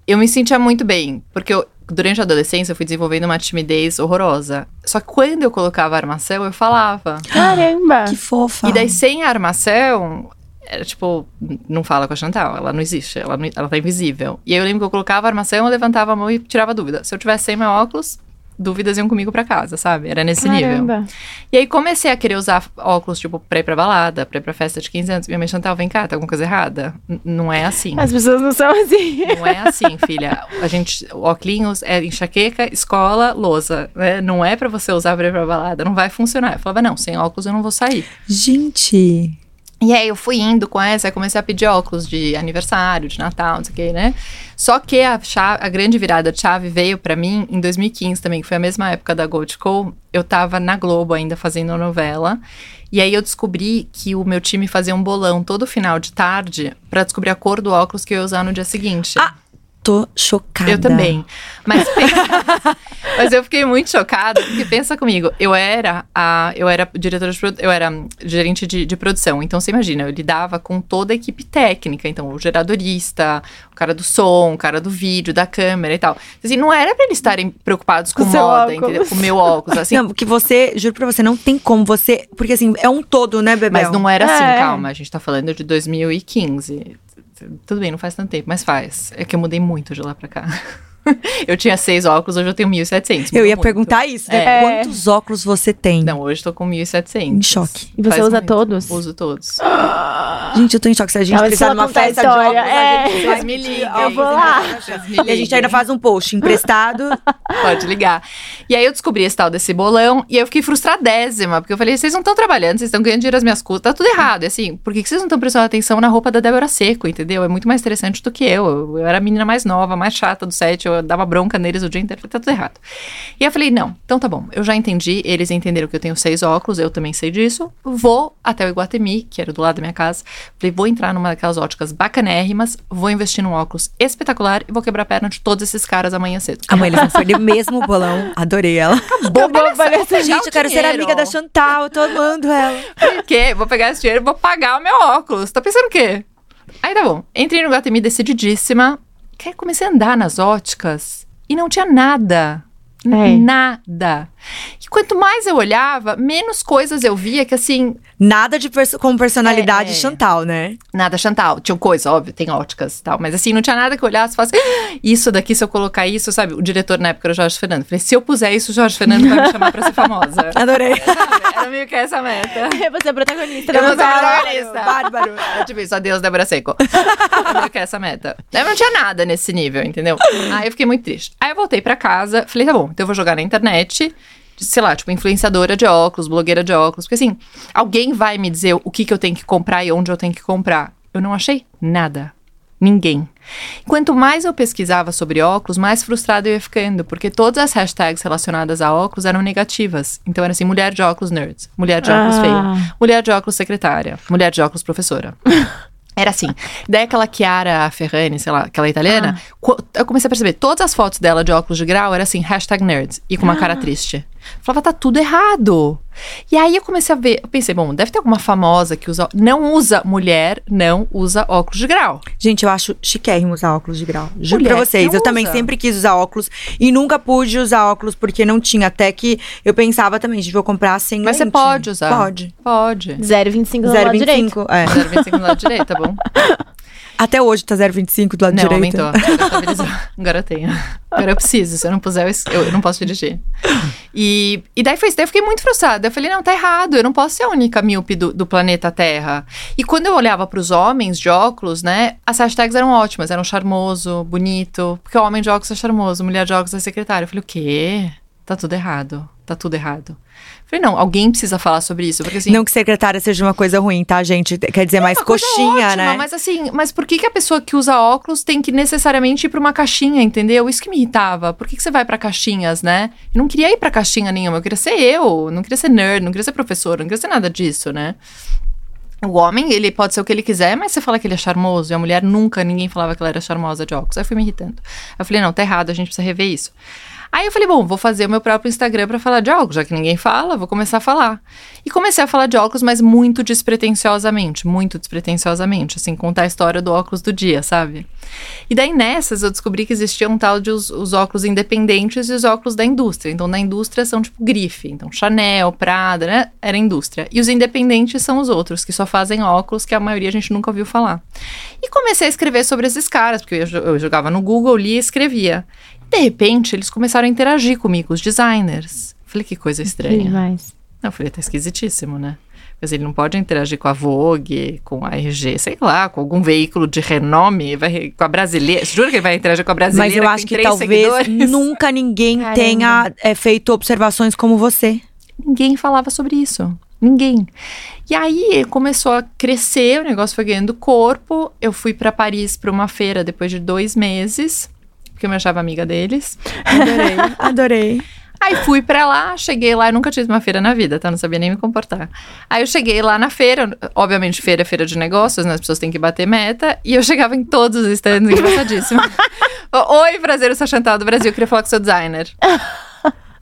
eu me sentia muito bem, porque eu, durante a adolescência eu fui desenvolvendo uma timidez horrorosa. Só que quando eu colocava a armação, eu falava. Caramba! Que fofa. E daí sem a armação, era tipo, não fala com a Chantal, ela não existe, ela, não- ela tá invisível. E aí eu lembro que eu colocava a armação, eu levantava a mão e tirava dúvida. Se eu tivesse sem meu óculos, dúvidas iam comigo pra casa, sabe? Era nesse nível. Caramba! E aí comecei a querer usar óculos, tipo, pra ir pra balada, pra ir pra festa de 15 anos. Minha mãe, Chantal, vem cá, tá alguma coisa errada? N- não é assim. As pessoas não são assim. Não é assim, filha. A gente, o óculos é enxaqueca, escola, lousa. Né? Não é pra você usar pra ir pra balada, não vai funcionar. Eu falava, não, sem óculos eu não vou sair. Gente. E aí eu fui indo com essa, comecei a pedir óculos de aniversário, de Natal, não sei o que, né? Só que a, chave, a grande virada de chave veio pra mim em 2015 também, que foi a mesma época da Gold Co. Eu tava na Globo ainda fazendo novela. E aí eu descobri que o meu time fazia um bolão todo final de tarde pra descobrir a cor do óculos que eu ia usar no dia seguinte. Ah, Tô chocada. Eu também. Mas, pensa- mas eu fiquei muito chocada, porque pensa comigo, eu era a. Eu era diretora de eu era gerente de, de produção. Então você imagina, eu lidava com toda a equipe técnica. Então, o geradorista, o cara do som, o cara do vídeo, da câmera e tal. Assim, não era pra eles estarem preocupados com Com seu moda, óculos. entendeu? Com o meu óculos. Assim, Não, porque você, juro pra você, não tem como você. Porque assim, é um todo, né, Bebel? Mas não era assim, É. calma. A gente tá falando de 2015. Tudo bem, não faz tanto tempo, mas faz. É que eu mudei muito de lá pra cá. eu tinha seis óculos, hoje eu tenho 1.700. Eu ia muito. perguntar isso, né? É. Quantos óculos você tem? Não, hoje tô com 1.700. Em choque. E você Faz usa muito. todos? Uso todos. Gente, eu tô em choque. Se a gente Ela precisar só numa conta a festa de óculos, é. a gente Vocês me ligam. Eu vou lá. E a gente ainda faz um post emprestado. Pode ligar. E aí eu descobri esse tal desse bolão e eu fiquei frustradésima, porque eu falei, vocês não estão trabalhando, vocês estão ganhando dinheiro às minhas custas, tá tudo errado. E assim, por que que vocês não estão prestando atenção na roupa da Débora Seco, entendeu? É muito mais interessante do que eu. Eu, eu era a menina mais nova, mais chata do set, eu dava bronca neles o dia inteiro, tá tudo errado. E eu falei, não, então tá bom, eu já entendi, eles entenderam que eu tenho seis óculos, eu também sei disso, vou até o Iguatemi, que era do lado da minha casa, falei, vou entrar numa daquelas óticas bacanérrimas, vou investir num óculos espetacular e vou quebrar a perna de todos esses caras amanhã cedo. Amanhã eles vão mesmo o bolão. Adorei ela. Acabou, parece- Gente, eu quero ser dinheiro. amiga da Chantal, eu tô amando ela. Por quê? Vou pegar esse dinheiro e vou pagar o meu óculos. Tá pensando o quê? Aí tá bom. Entrei no Guatemi decididíssima. Que aí comecei a andar nas óticas e não tinha nada. É. Nada. Quanto mais eu olhava, menos coisas eu via que assim, Nada de perso com personalidade É. Chantal, né? nada Chantal. Tinha coisa, óbvio, tem óticas e tal. Mas assim, não tinha nada que eu olhasse e falasse, "Ah, isso daqui, se eu colocar isso, sabe? O diretor na época era o Jorge Fernando. Falei, se eu puser isso, o Jorge Fernando vai me chamar pra ser famosa. Adorei. Sabe? Era meio que essa a meta. Você é protagonista Eu vou ser novela. protagonista. Bárbaro. É tipo isso, adeus, Débora Seco. Eu que é essa meta. Eu não tinha nada nesse nível, entendeu? Aí eu fiquei muito triste. Aí eu voltei pra casa, falei, tá bom, então eu vou jogar na internet, sei lá, tipo, influenciadora de óculos, blogueira de óculos, porque assim, alguém vai me dizer o que, que eu tenho que comprar e onde eu tenho que comprar. Eu não achei nada. Ninguém. Quanto mais eu pesquisava sobre óculos, mais frustrada eu ia ficando, porque todas as hashtags relacionadas a óculos eram negativas. Então era assim, mulher de óculos nerds, mulher de óculos Ah. feia, mulher de óculos secretária, mulher de óculos professora. Era assim. Daí aquela Chiara Ferrani, sei lá, aquela italiana, co- eu comecei a perceber, todas as fotos dela de óculos de grau era assim, hashtag nerds, e com uma cara triste. Falava, tá tudo errado. E aí eu comecei a ver, eu pensei, bom, deve ter alguma famosa que usa, não usa, mulher não usa óculos de grau. Gente, eu acho chiquérrimo usar óculos de grau. Juro Mulher pra vocês. Eu também usa. sempre quis usar óculos e nunca pude usar óculos porque não tinha. Até que eu pensava também, gente, vou comprar sem Mas você lente. pode usar. Pode. Pode. 0,25 do lado direito. 0,25. É. 0,25 do lado direito, tá bom? Até hoje tá 0,25 do lado Não, direito. aumentou. Agora estabilizou. Agora eu tenho. Agora eu preciso. Se eu não puser, eu eu, não posso dirigir. E, e daí foi isso. Daí eu fiquei muito frustrada. Eu falei, não, tá errado. Eu não posso ser a única míope do, do planeta Terra. E quando eu olhava pros homens de óculos, né? As hashtags eram ótimas. Eram charmoso, bonito. Porque o homem de óculos é charmoso, mulher de óculos é secretária. Eu falei, o quê? Tá tudo errado. Tá tudo errado. Falei, não, alguém precisa falar sobre isso. Porque assim, Não que secretária seja uma coisa ruim, tá, gente? Quer dizer, mais uma coisa coxinha, ótima, né? Mas assim, mas por que, que a pessoa que usa óculos tem que necessariamente ir pra uma caixinha, entendeu? Isso que me irritava. Por que, que você vai pra caixinhas, né? Eu não queria ir pra caixinha nenhuma, eu queria ser eu, não queria ser nerd, não queria ser professor, não queria ser nada disso, né? O homem, ele pode ser o que ele quiser, mas você fala que ele é charmoso. E a mulher nunca, ninguém falava que ela era charmosa de óculos. Aí eu fui me irritando. Aí eu falei, não, tá errado, a gente precisa rever isso. Aí eu falei, bom, vou fazer o meu próprio Instagram pra falar de óculos, já que ninguém fala, vou começar a falar. E comecei a falar de óculos, mas muito despretensiosamente, muito despretensiosamente, assim, contar a história do óculos do dia, sabe? E daí nessas eu descobri que existia um tal de os, os óculos independentes e os óculos da indústria. Então, na indústria são tipo grife, então Chanel, Prada, né? Era indústria. E os independentes são os outros, que só fazem óculos, que a maioria a gente nunca ouviu falar. E comecei a escrever sobre esses caras, porque eu, eu jogava no Google, lia e escrevia. De repente, eles começaram a interagir comigo, os designers. Falei, que coisa estranha. Demais. Não, eu falei, tá esquisitíssimo, né? Mas ele não pode interagir com a Vogue, com a RG, sei lá, com algum veículo de renome, vai, com a brasileira. Jura que ele vai interagir com a brasileira? Mas eu acho que três talvez seguidores? nunca ninguém Caramba. tenha é, feito observações como você. Ninguém falava sobre isso. Ninguém. E aí começou a crescer, o negócio foi ganhando corpo. Eu fui pra Paris pra uma feira depois de dois meses, porque eu me achava amiga deles. Adorei, adorei. Aí fui pra lá, cheguei lá, eu nunca tive uma feira na vida, tá? Não sabia nem me comportar. Aí eu cheguei lá na feira, obviamente feira é feira de negócios, né? As pessoas têm que bater meta, e eu chegava em todos os stands, engraçadíssimo. Oi, prazer, eu sou a Chantal do Brasil, eu queria falar com o seu designer.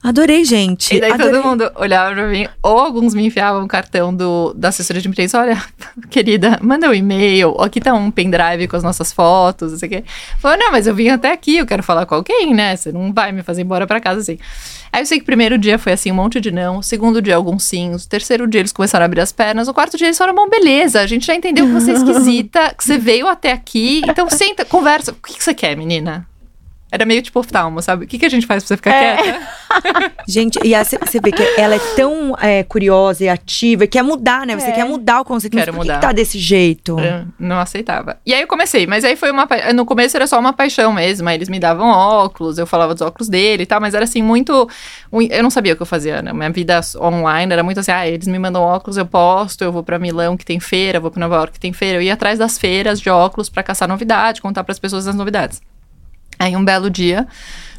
Adorei, gente. E daí adorei. todo mundo olhava pra mim, ou alguns me enfiavam um cartão do, da assessoria de imprensa, olha, querida, manda um e-mail, aqui tá um pendrive com as nossas fotos, não sei o quê. Falou, não, mas eu vim até aqui, eu quero falar com alguém, né? Você não vai me fazer embora pra casa assim. Aí eu sei que o primeiro dia foi assim, um monte de não, o segundo dia alguns sims, o terceiro dia eles começaram a abrir as pernas, o quarto dia eles falaram, bom, beleza, a gente já entendeu que você é esquisita, que você veio até aqui, então senta, conversa. O que, que você quer, menina? Era meio tipo oftalmo, sabe? O que, que a gente faz pra você ficar É. quieta? Gente, e você vê que ela é tão é, curiosa e ativa, e quer mudar, né? Você É. quer mudar o conceito. Quero por que, que mudar. tá desse jeito? Eu não aceitava. E aí eu comecei, mas aí foi uma. No começo era só uma paixão mesmo. Aí eles me davam óculos, eu falava dos óculos dele e tal, mas era assim, muito. Eu não sabia o que eu fazia, né? Minha vida online era muito assim, ah, eles me mandam óculos, eu posto, eu vou pra Milão que tem feira, vou pra Nova York que tem feira. Eu ia atrás das feiras de óculos pra caçar novidade, contar pras pessoas as novidades. Aí um belo dia,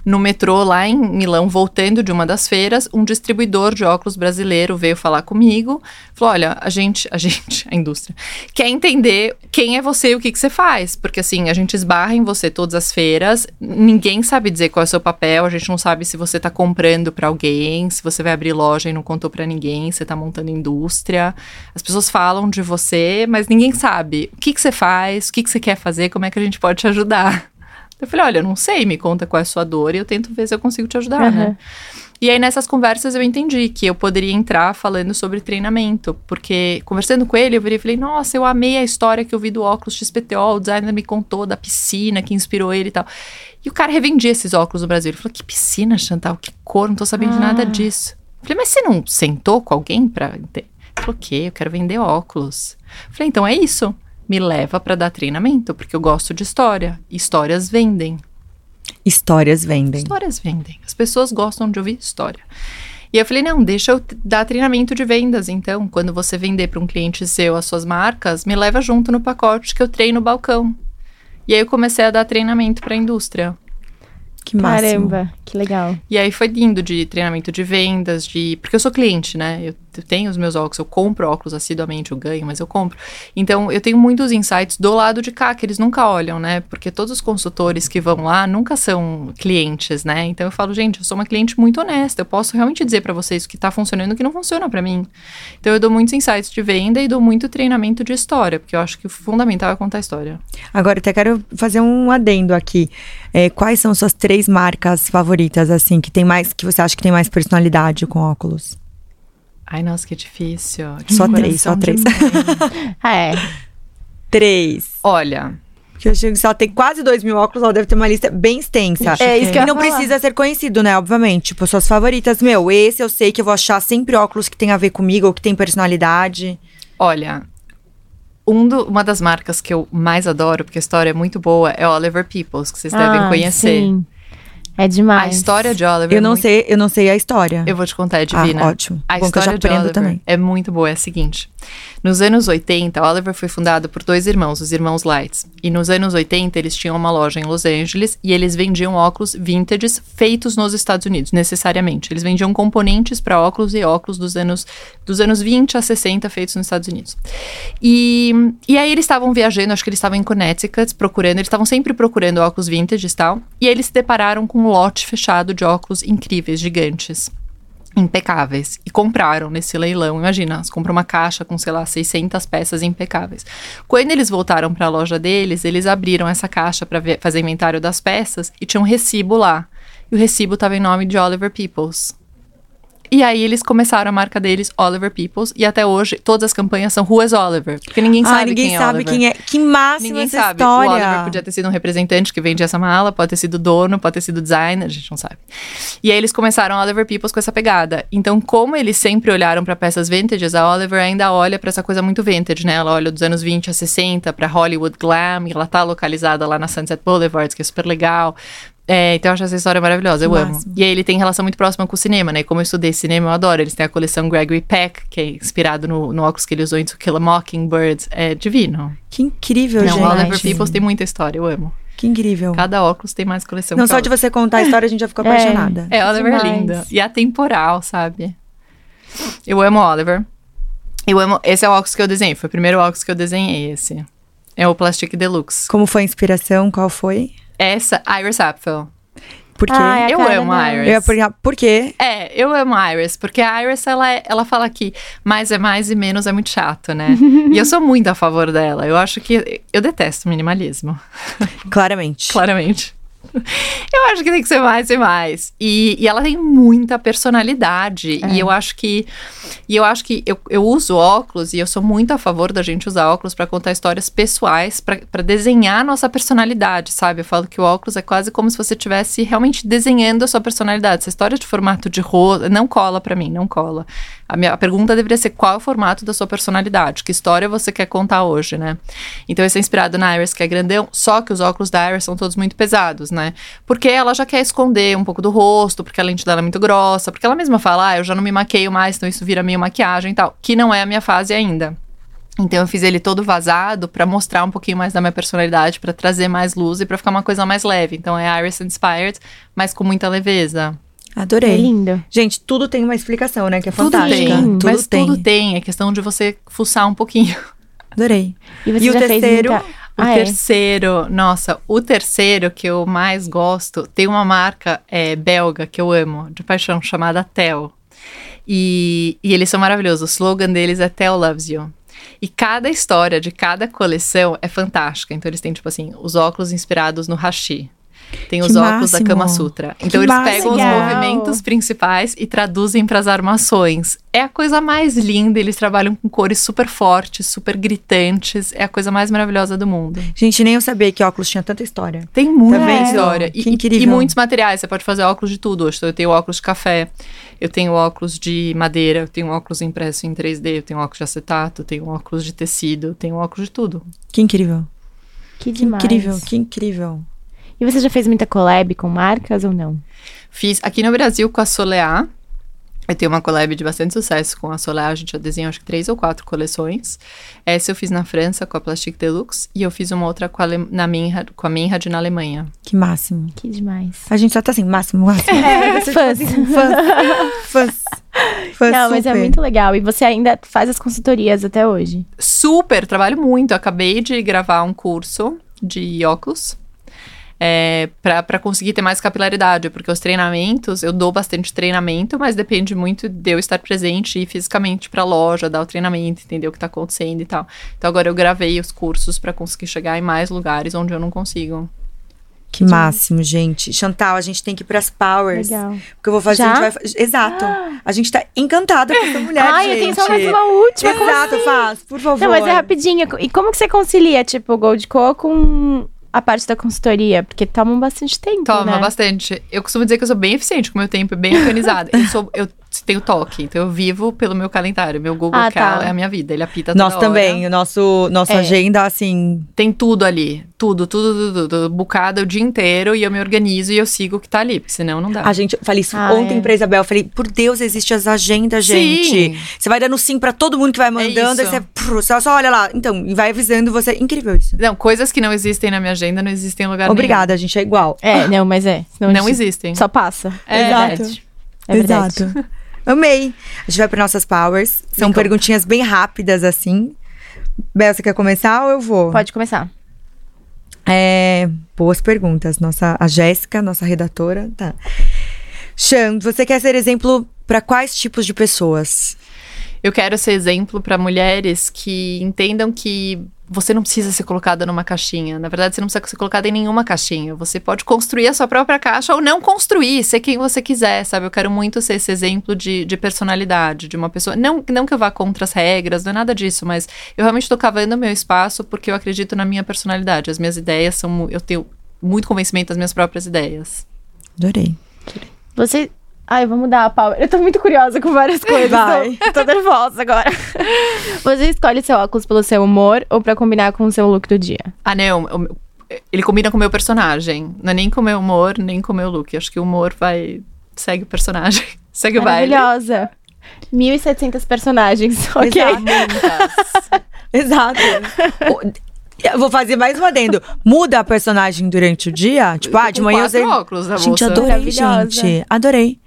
no metrô lá em Milão, voltando de uma das feiras, um distribuidor de óculos brasileiro veio falar comigo. Falou: olha, a gente, a gente, a indústria, quer entender quem é você e o que, que você faz. Porque assim, a gente esbarra em você todas as feiras, ninguém sabe dizer qual é o seu papel, a gente não sabe se você tá comprando pra alguém, se você vai abrir loja e não contou pra ninguém, você tá montando indústria. As pessoas falam de você, mas ninguém sabe o que, que você faz, o que, que você quer fazer, como é que a gente pode te ajudar. Eu falei, olha, eu não sei, me conta qual é a sua dor e eu tento ver se eu consigo te ajudar, né? Aham. E aí nessas conversas eu entendi que eu poderia entrar falando sobre treinamento, porque conversando com ele eu virei e falei, nossa, eu amei a história que eu vi do óculos XPTO, o designer me contou da piscina que inspirou ele e tal. E o cara revendia esses óculos no Brasil. Ele falou, que piscina, Chantal, que cor, não tô sabendo de nada Ah. disso. Eu falei, mas você não sentou com alguém pra... ente-" Ele falou, o quê? Eu quero vender óculos. Eu falei, então é isso. Me leva pra dar treinamento, porque eu gosto de história. Histórias vendem. Histórias vendem. Histórias vendem. As pessoas gostam de ouvir história. E eu falei, não, deixa eu dar treinamento de vendas. Então, quando você vender para um cliente seu as suas marcas, me leva junto no pacote que eu treino o balcão. E aí eu comecei a dar treinamento para a indústria. Que máximo. Caramba, que legal. E aí foi lindo de treinamento de vendas, de. Porque eu sou cliente, né? Eu eu tenho os meus óculos, eu compro óculos assiduamente, eu ganho, mas eu compro. Então, eu tenho muitos insights do lado de cá, que eles nunca olham, né? Porque todos os consultores que vão lá nunca são clientes, né? Então, eu falo, gente, eu sou uma cliente muito honesta, eu posso realmente dizer para vocês o que tá funcionando e o que não funciona para mim. Então, eu dou muitos insights de venda e dou muito treinamento de história, porque eu acho que o fundamental é contar a história. Agora, até quero fazer um adendo aqui. É, quais são suas três marcas favoritas, assim, que tem mais, que você acha que tem mais personalidade com óculos? Ai, nossa, que difícil. Só três, só três. É. Três. Olha. Porque eu chego, se ela tem quase dois mil óculos, ela deve ter uma lista bem extensa. É isso que eu E não falar. precisa ser conhecido, né? Obviamente. Tipo, suas favoritas. Meu, esse eu sei que eu vou achar sempre óculos que tem a ver comigo ou que tem personalidade. Olha, um do- uma das marcas que eu mais adoro, porque a história é muito boa, é Oliver Peoples, que vocês devem Ah, conhecer. Sim. É A demais. história de Oliver. Eu é não muito- sei, eu não sei a história. Eu vou te contar, é divina. Ah, ótimo. A Bom que eu já história de Oliver também. é muito boa. É a seguinte: nos anos 80, Oliver foi fundado por dois irmãos, os irmãos Lights. E nos anos 80, eles tinham uma loja em Los Angeles e eles vendiam óculos vintages feitos nos Estados Unidos, necessariamente. Eles vendiam componentes para óculos e óculos dos anos, dos anos 20 a 60 feitos nos Estados Unidos. E, e aí eles estavam viajando, acho que eles estavam em Connecticut procurando, eles estavam sempre procurando óculos vintage e tal. E aí eles se depararam com um lote fechado de óculos incríveis, gigantes impecáveis e compraram nesse leilão. Imagina, eles compram uma caixa com, sei lá, 600 peças impecáveis. Quando eles voltaram para a loja deles, eles abriram essa caixa para fazer inventário das peças e tinha um recibo lá. E o recibo estava em nome de Oliver Peoples. E aí eles começaram a marca deles, Oliver Peoples, e até hoje todas as campanhas são Ruas Oliver, porque ninguém ah, sabe ninguém quem é sabe Oliver. quem é. Que máxima Ninguém essa sabe. história. O Oliver podia ter sido um representante que vendia essa mala, pode ter sido dono, pode ter sido designer, a gente não sabe. E aí eles começaram a Oliver Peoples com essa pegada. Então, como eles sempre olharam para peças vintages, a Oliver ainda olha para essa coisa muito vintage, né? Ela olha dos anos 20 a 60 para Hollywood Glam, e ela tá localizada lá na Sunset Boulevard, que é super legal. É, então eu acho essa história maravilhosa, eu Que amo. máximo. E aí ele tem relação muito próxima com o cinema, né? E Como eu estudei cinema, eu adoro. Eles têm a coleção Gregory Peck, que é inspirado no, no óculos que ele usou em To Kill a Mockingbird. É divino. Que incrível, Não, gente. o Oliver Peoples tem muita história, eu amo. Que incrível. Cada óculos tem mais coleção. Não só de você contar a história, a gente já ficou É. apaixonada. É, Oliver é Demais. lindo. E atemporal, sabe? Eu amo Oliver. Eu amo. Esse é o óculos que eu desenhei. Foi o primeiro óculos que eu desenhei, esse. É o Plastic Deluxe. Como foi a inspiração? Qual foi? Essa, Iris Apfel. Por quê? Ah, é a Eu amo dela. Iris. Eu por quê? É, eu amo a Iris, porque a Iris, ela, é- ela fala que mais é mais e menos é muito chato, né? e eu sou muito a favor dela. Eu acho que. Eu detesto minimalismo. Claramente. Claramente. Eu acho que tem que ser mais e mais. E, e ela tem muita personalidade. E eu acho que. E eu acho que eu, eu uso óculos e eu sou muito a favor da gente usar óculos para contar histórias pessoais, para desenhar a nossa personalidade, sabe? Eu falo que o óculos é quase como se você estivesse realmente desenhando a sua personalidade. Essa história de formato de rosto não cola para mim, não cola. A, minha, a pergunta deveria ser qual é o formato da sua personalidade, que história você quer contar hoje, né? Então esse é inspirado na Iris, que é grandão, só que os óculos da Iris são todos muito pesados, né? Porque ela já quer esconder um pouco do rosto, porque a lente dela é muito grossa, porque ela mesma fala, ah, eu já não me maqueio mais, então isso vira meio maquiagem e tal, que não é a minha fase ainda. Então eu fiz ele todo vazado pra mostrar um pouquinho mais da minha personalidade, pra trazer mais luz e pra ficar uma coisa mais leve. Então é Iris inspired, mas com muita leveza. É Adorei. lindo. Gente, tudo tem uma explicação, né? Que é Tudo fantástica. tem, Tudo mas tem. tudo tem. É questão de você fuçar um pouquinho. Adorei. E você E o terceiro? muita... O Ah, é? terceiro, nossa, o terceiro que eu mais gosto tem uma marca é, belga que eu amo, de paixão, chamada Tel. E, e eles são maravilhosos. O slogan deles é Tel Loves You. E cada história de cada coleção é fantástica. Então eles têm, tipo assim, os óculos inspirados no hashi. Tem os Que óculos da máximo. Kama Sutra. Que Então eles máximo. pegam os movimentos principais e traduzem para as armações. É a coisa mais linda. Eles trabalham com cores super fortes, super gritantes. É a coisa mais maravilhosa do mundo. Gente, nem eu sabia que óculos tinha tanta história. Tem muita vendo? história. E, Que e- incrível. e muitos materiais. Você pode fazer óculos de tudo hoje. Então, eu tenho óculos de café, eu tenho óculos de madeira, eu tenho óculos impresso em 3D, eu tenho óculos de acetato, eu tenho óculos de tecido, eu tenho óculos de tudo. Que incrível. Que Que demais. incrível, que incrível. E você já fez muita collab com marcas ou não? Fiz aqui no Brasil com a Soleá. Eu tenho uma collab de bastante sucesso com a Soleá. A gente já desenhou acho que três ou quatro coleções. Essa eu fiz na França com a Plastic Deluxe. E eu fiz uma outra com a, Ale- na Minha, com a Minhad na Alemanha. Que máximo. Que demais. A gente só tá assim, máximo, máximo. É, fãs. Fãs. Fãs. Foi Não, mas é super. muito legal. E você ainda faz as consultorias até hoje. Super, trabalho muito. Acabei de gravar um curso de óculos. É, para conseguir ter mais capilaridade, porque os treinamentos, eu dou bastante treinamento, mas depende muito de eu estar presente e fisicamente pra loja, dar o treinamento, entender o que tá acontecendo e tal. Então agora eu gravei os cursos pra conseguir chegar em mais lugares onde eu não consigo. Que máximo, gente. Chantal, a gente tem que ir pras powers. Legal. Porque eu vou fazer. Já? A gente vai, exato. A gente tá encantada com essa mulher. Ai, gente. eu tenho só mais uma última. Exato, assim? faz, por favor. Não, mas é rapidinho. E como que você concilia, tipo, o Gold Co com a parte da consultoria? Porque tomam bastante tempo, Toma né? bastante. Eu costumo dizer que eu sou bem eficiente com o meu tempo bem organizada. eu, sou, eu tenho toque, então eu vivo pelo meu calendário. Meu Google Ah, tá. Cal é a minha vida, ele apita toda Nós hora. também, o nosso, nossa É. agenda, assim. Tem tudo ali. Tudo, tudo, tudo, tudo. Bucada o dia inteiro e eu me organizo e eu sigo o que tá ali, porque senão não dá. A gente, eu falei isso Ah, ontem é. pra Isabel. Eu falei, por Deus, existe as agendas, Sim. gente. Você vai dando sim pra todo mundo que vai mandando, aí isso. você, você só olha lá. Então, e vai avisando você. Incrível isso. Não, coisas que não existem na minha agenda não existem em lugar Obrigada, a gente é igual. É, não, mas é. nenhum. Não existem. Só passa. É, verdade. É verdade. Exato. Amei. A gente vai para nossas powers. São Me conta. perguntinhas bem rápidas, assim. Bel, você quer começar ou eu vou? Pode começar. É, boas perguntas. Nossa, a Jéssica, nossa redatora, tá. Chan, você quer ser exemplo para quais tipos de pessoas? Eu quero ser exemplo para mulheres que entendam que você não precisa ser colocada numa caixinha. Na verdade, você não precisa ser colocada em nenhuma caixinha. Você pode construir a sua própria caixa ou não construir, ser quem você quiser, sabe? Eu quero muito ser esse exemplo de, de personalidade, de uma pessoa. Não, não que eu vá contra as regras, não é nada disso, mas eu realmente tô cavando meu espaço porque eu acredito na minha personalidade. As minhas ideias são. Eu tenho muito convencimento das minhas próprias ideias. Adorei. Você. Ai, vamos mudar a pau. Eu tô muito curiosa com várias coisas. Vai. Tô, tô nervosa agora. Você escolhe seu óculos pelo seu humor ou pra combinar com o seu look do dia? Ah, não. Ele combina com o meu personagem. Não é nem com o meu humor, nem com o meu look. Acho que o humor vai. Segue o personagem. Segue o baile. Maravilhosa. 1.700 personagens, ok? Exato. Exato. Eu vou fazer mais um adendo. Muda a personagem durante o dia? Tipo, ah, de manhã eu usei. óculos na Gente, bolsa. adorei, gente. Adorei.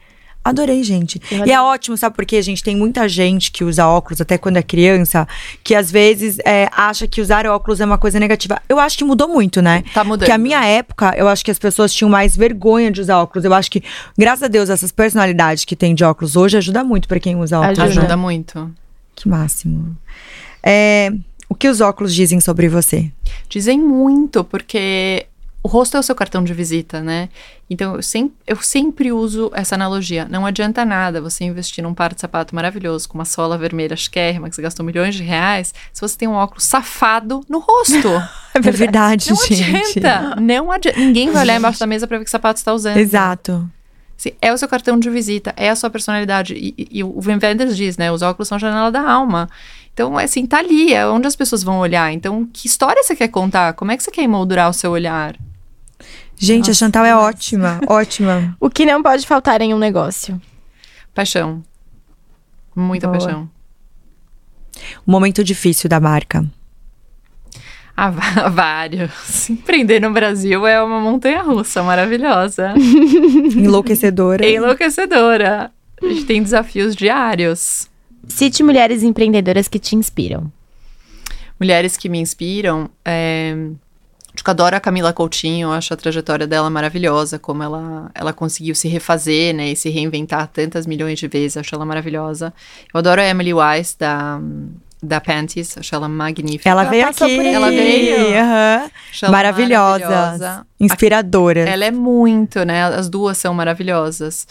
Adorei, gente. E é ótimo, sabe por quê? Gente, tem muita gente que usa óculos, até quando é criança, que às vezes é, acha que usar óculos é uma coisa negativa. Eu acho que mudou muito, né? Tá mudando. Porque a minha época, eu acho que as pessoas tinham mais vergonha de usar óculos. Eu acho que, graças a Deus, essas personalidades que tem de óculos hoje ajuda muito pra quem usa óculos. Ajuda. né? Muito. Que máximo. É, o que os óculos dizem sobre você? Dizem muito, porque o rosto é o seu cartão de visita, né? Então eu sempre, eu sempre uso essa analogia. Não adianta nada você investir num par de sapato maravilhoso, com uma sola vermelha chiquérrima, que você gastou milhões de reais, se você tem um óculos safado no rosto. É verdade, Não gente. adianta. Não adianta. Ninguém vai olhar embaixo da mesa pra ver que sapato você tá usando. Exato. Assim, é o seu cartão de visita, é a sua personalidade. E, e- e o Wim Wenders diz, né? Os óculos são a janela da alma. Então, assim, tá ali, é onde as pessoas vão olhar. Então, que história você quer contar? Como é que você quer emoldurar o seu olhar? Gente, a Nossa, Chantal é ótima, ótima. O que não pode faltar em um negócio? Paixão. Muita Boa. paixão. Um momento difícil da marca. Ah, vá- vários. Empreender no Brasil é uma montanha russa maravilhosa. Enlouquecedora. Enlouquecedora. A gente tem desafios diários. Cite mulheres empreendedoras que te inspiram. mulheres que me inspiram. É... Acho que eu adoro a Camila Coutinho, eu acho a trajetória dela maravilhosa, como ela, ela conseguiu se refazer, né, e se reinventar tantas milhões de vezes, acho ela maravilhosa. Eu adoro a Emily Wise, da, da Panties, acho ela magnífica. Ela Ela veio passou aqui. Ela veio. Acho ela Maravilhosas. maravilhosa. Inspiradoras. Ela é muito, né? As duas são maravilhosas.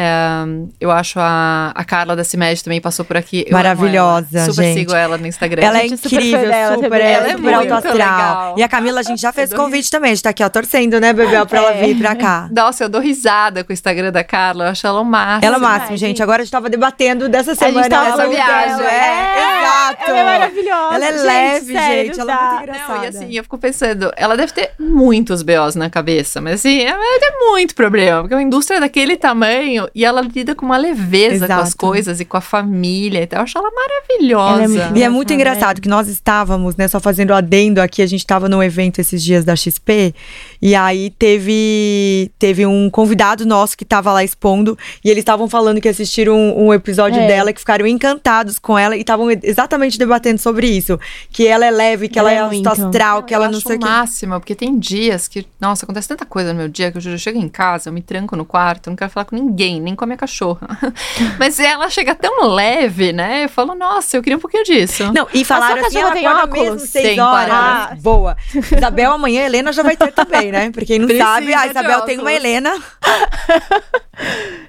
É, eu acho a, a Carla da CIMED também passou por aqui. Eu Maravilhosa, ela. Super gente. sigo ela no Instagram. Ela é gente é super incrível, fã dela super, ela Ela é é super muito astral. legal. E a Camila, a gente já fez convite também. A gente tá aqui, ó, torcendo, né, Bebel, pra ela É. vir pra cá. Nossa, eu dou risada com o Instagram da Carla. Eu acho ela o máximo. Ela é o máximo, gente. gente. Agora a gente tava debatendo dessa gente semana. tava essa viagem. É, É, exato. ela é maravilhosa, Ela é gente, leve, sério, gente. Ela é muito engraçada. Não, e assim, eu fico pensando, ela deve ter muitos BOs na cabeça, mas assim, ela deve ter muito problema, porque uma indústria daquele tamanho, e ela lida com uma leveza com as Exato. coisas e com a família. Então, eu acho ela maravilhosa. Ela é muito E é muito Engraçado, que nós estávamos, né, só fazendo adendo aqui, a gente estava num evento esses dias da XP, e aí teve teve um convidado nosso que estava lá expondo, e eles estavam falando que assistiram um, um episódio É. dela, que ficaram encantados com ela, e estavam exatamente debatendo sobre isso, que ela é leve, que ela, é é astral, que eu ela acho não sei o que. máximo, porque tem dias que, nossa, acontece tanta coisa no meu dia que eu juro, eu chego em casa, eu me tranco no quarto, eu não quero falar com ninguém, nem com a minha cachorra. Mas ela chega tão leve, né? Eu falo, nossa, eu queria um pouquinho disso. Não, e falaram assim, ela tem óculos? mesmo seis Tem, horas. Ah, boa. Isabel, amanhã a Helena já vai ter também, né? Pra quem não Precisa sabe, a de Isabel tem uma. Helena.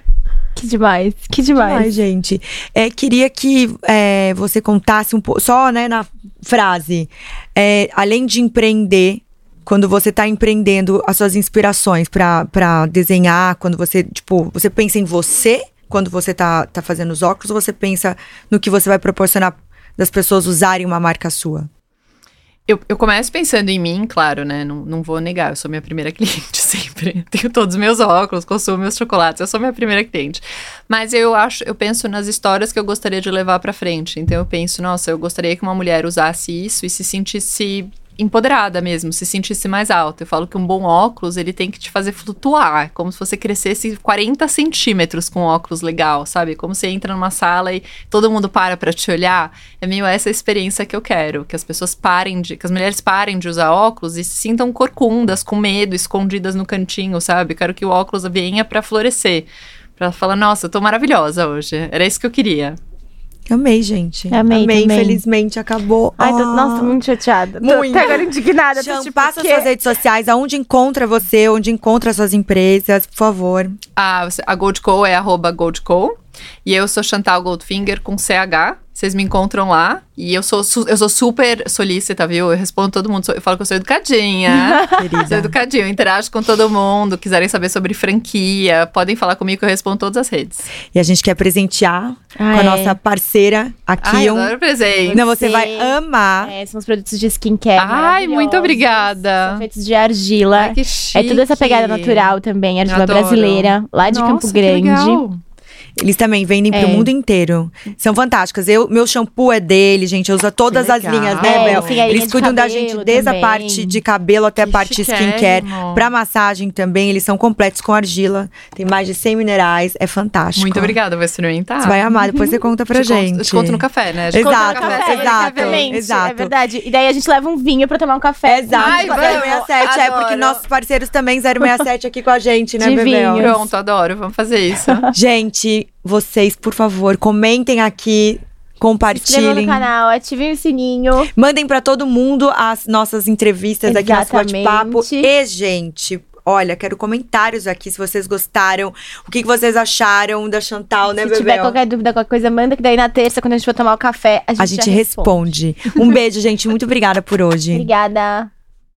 Que demais, que demais. Ai, gente. É, queria que é, você contasse um pouco, só né, na frase. É, além de empreender, quando você tá empreendendo, as suas inspirações pra desenhar, quando você, tipo, você pensa em você quando você tá, tá fazendo os óculos, ou você pensa no que você vai proporcionar das pessoas usarem uma marca sua? Eu, eu começo pensando em mim, claro, né? Não, não vou negar, eu sou minha primeira cliente sempre. Tenho todos os meus óculos, consumo meus chocolates, eu sou minha primeira cliente. Mas eu acho, eu penso nas histórias que eu gostaria de levar pra frente. Então eu penso, nossa, eu gostaria que uma mulher usasse isso e se sentisse empoderada mesmo, se sentisse mais alta. Eu falo que um bom óculos, ele tem que te fazer flutuar, como se você crescesse 40 centímetros com um óculos legal, sabe? Como você entra numa sala e todo mundo para pra te olhar. É meio essa experiência que eu quero, que as pessoas parem de, que as mulheres parem de usar óculos e se sintam corcundas, com medo, escondidas no cantinho, sabe? Quero que o óculos venha pra florescer. Pra falar, nossa, eu tô maravilhosa hoje. Era isso que eu queria. Amei, gente. Amei também. Infelizmente acabou. Ai, tô, Ah. nossa, tô muito chateada. Tô Muito. até agora indignada. Tô, tipo, passa suas redes sociais, aonde encontra você, onde encontra suas empresas, por favor. A, a Goldco é arroba Goldco. E eu sou Chantal Goldfinger com CH. Vocês me encontram lá. E eu sou, eu sou super solícita, viu? Eu respondo todo mundo. sou- Eu falo que eu sou educadinha. sou Querida. educadinha. Eu interajo com todo mundo. Quiserem saber sobre franquia, podem falar comigo que eu respondo todas as redes. E a gente quer presentear Ah, com a é. nossa parceira aqui. Ai, um... adoro presente. Não, você Você- vai amar. É, são os produtos de skincare. Ai, muito obrigada. São feitos de argila. Ai, que é chique. toda essa pegada natural também, argila brasileira, lá de Nossa, Campo que Grande. legal. Eles também vendem É. pro mundo inteiro. São fantásticas. Eu, meu shampoo é dele, gente. Eu uso todas as linhas, É, né, Bel? sim, a linha Eles cuidam da gente desde a também. parte de cabelo até a parte skincare. Pra massagem também, eles são completos com argila. Tem mais de 100 minerais. É fantástico. Muito obrigada, vou experimentar. Você vai amar, depois você conta pra Te conto- gente. Te conto no café, né? A gente Exato, conta no Café, exato. exatamente, exato. É verdade. E daí a gente leva um vinho pra tomar um café. Exato, Ai, com a vamos, 067. É porque adoro. nossos parceiros também 067 aqui com a gente, né, Bebel? vinho. Pronto, adoro. Vamos fazer isso. Gente, vocês, por favor, comentem aqui, Se inscrevam compartilhem. no canal, ativem o sininho. Mandem pra todo mundo as nossas entrevistas aqui, nosso Exatamente. bate-papo. E, gente, olha, quero comentários aqui se vocês gostaram. O que, que vocês acharam da Chantal, né, Se Bebel? tiver qualquer dúvida, qualquer coisa, manda que daí na terça, quando a gente for tomar o café, a gente, A gente responde. responde. Um beijo, gente. Muito obrigada por hoje. Obrigada.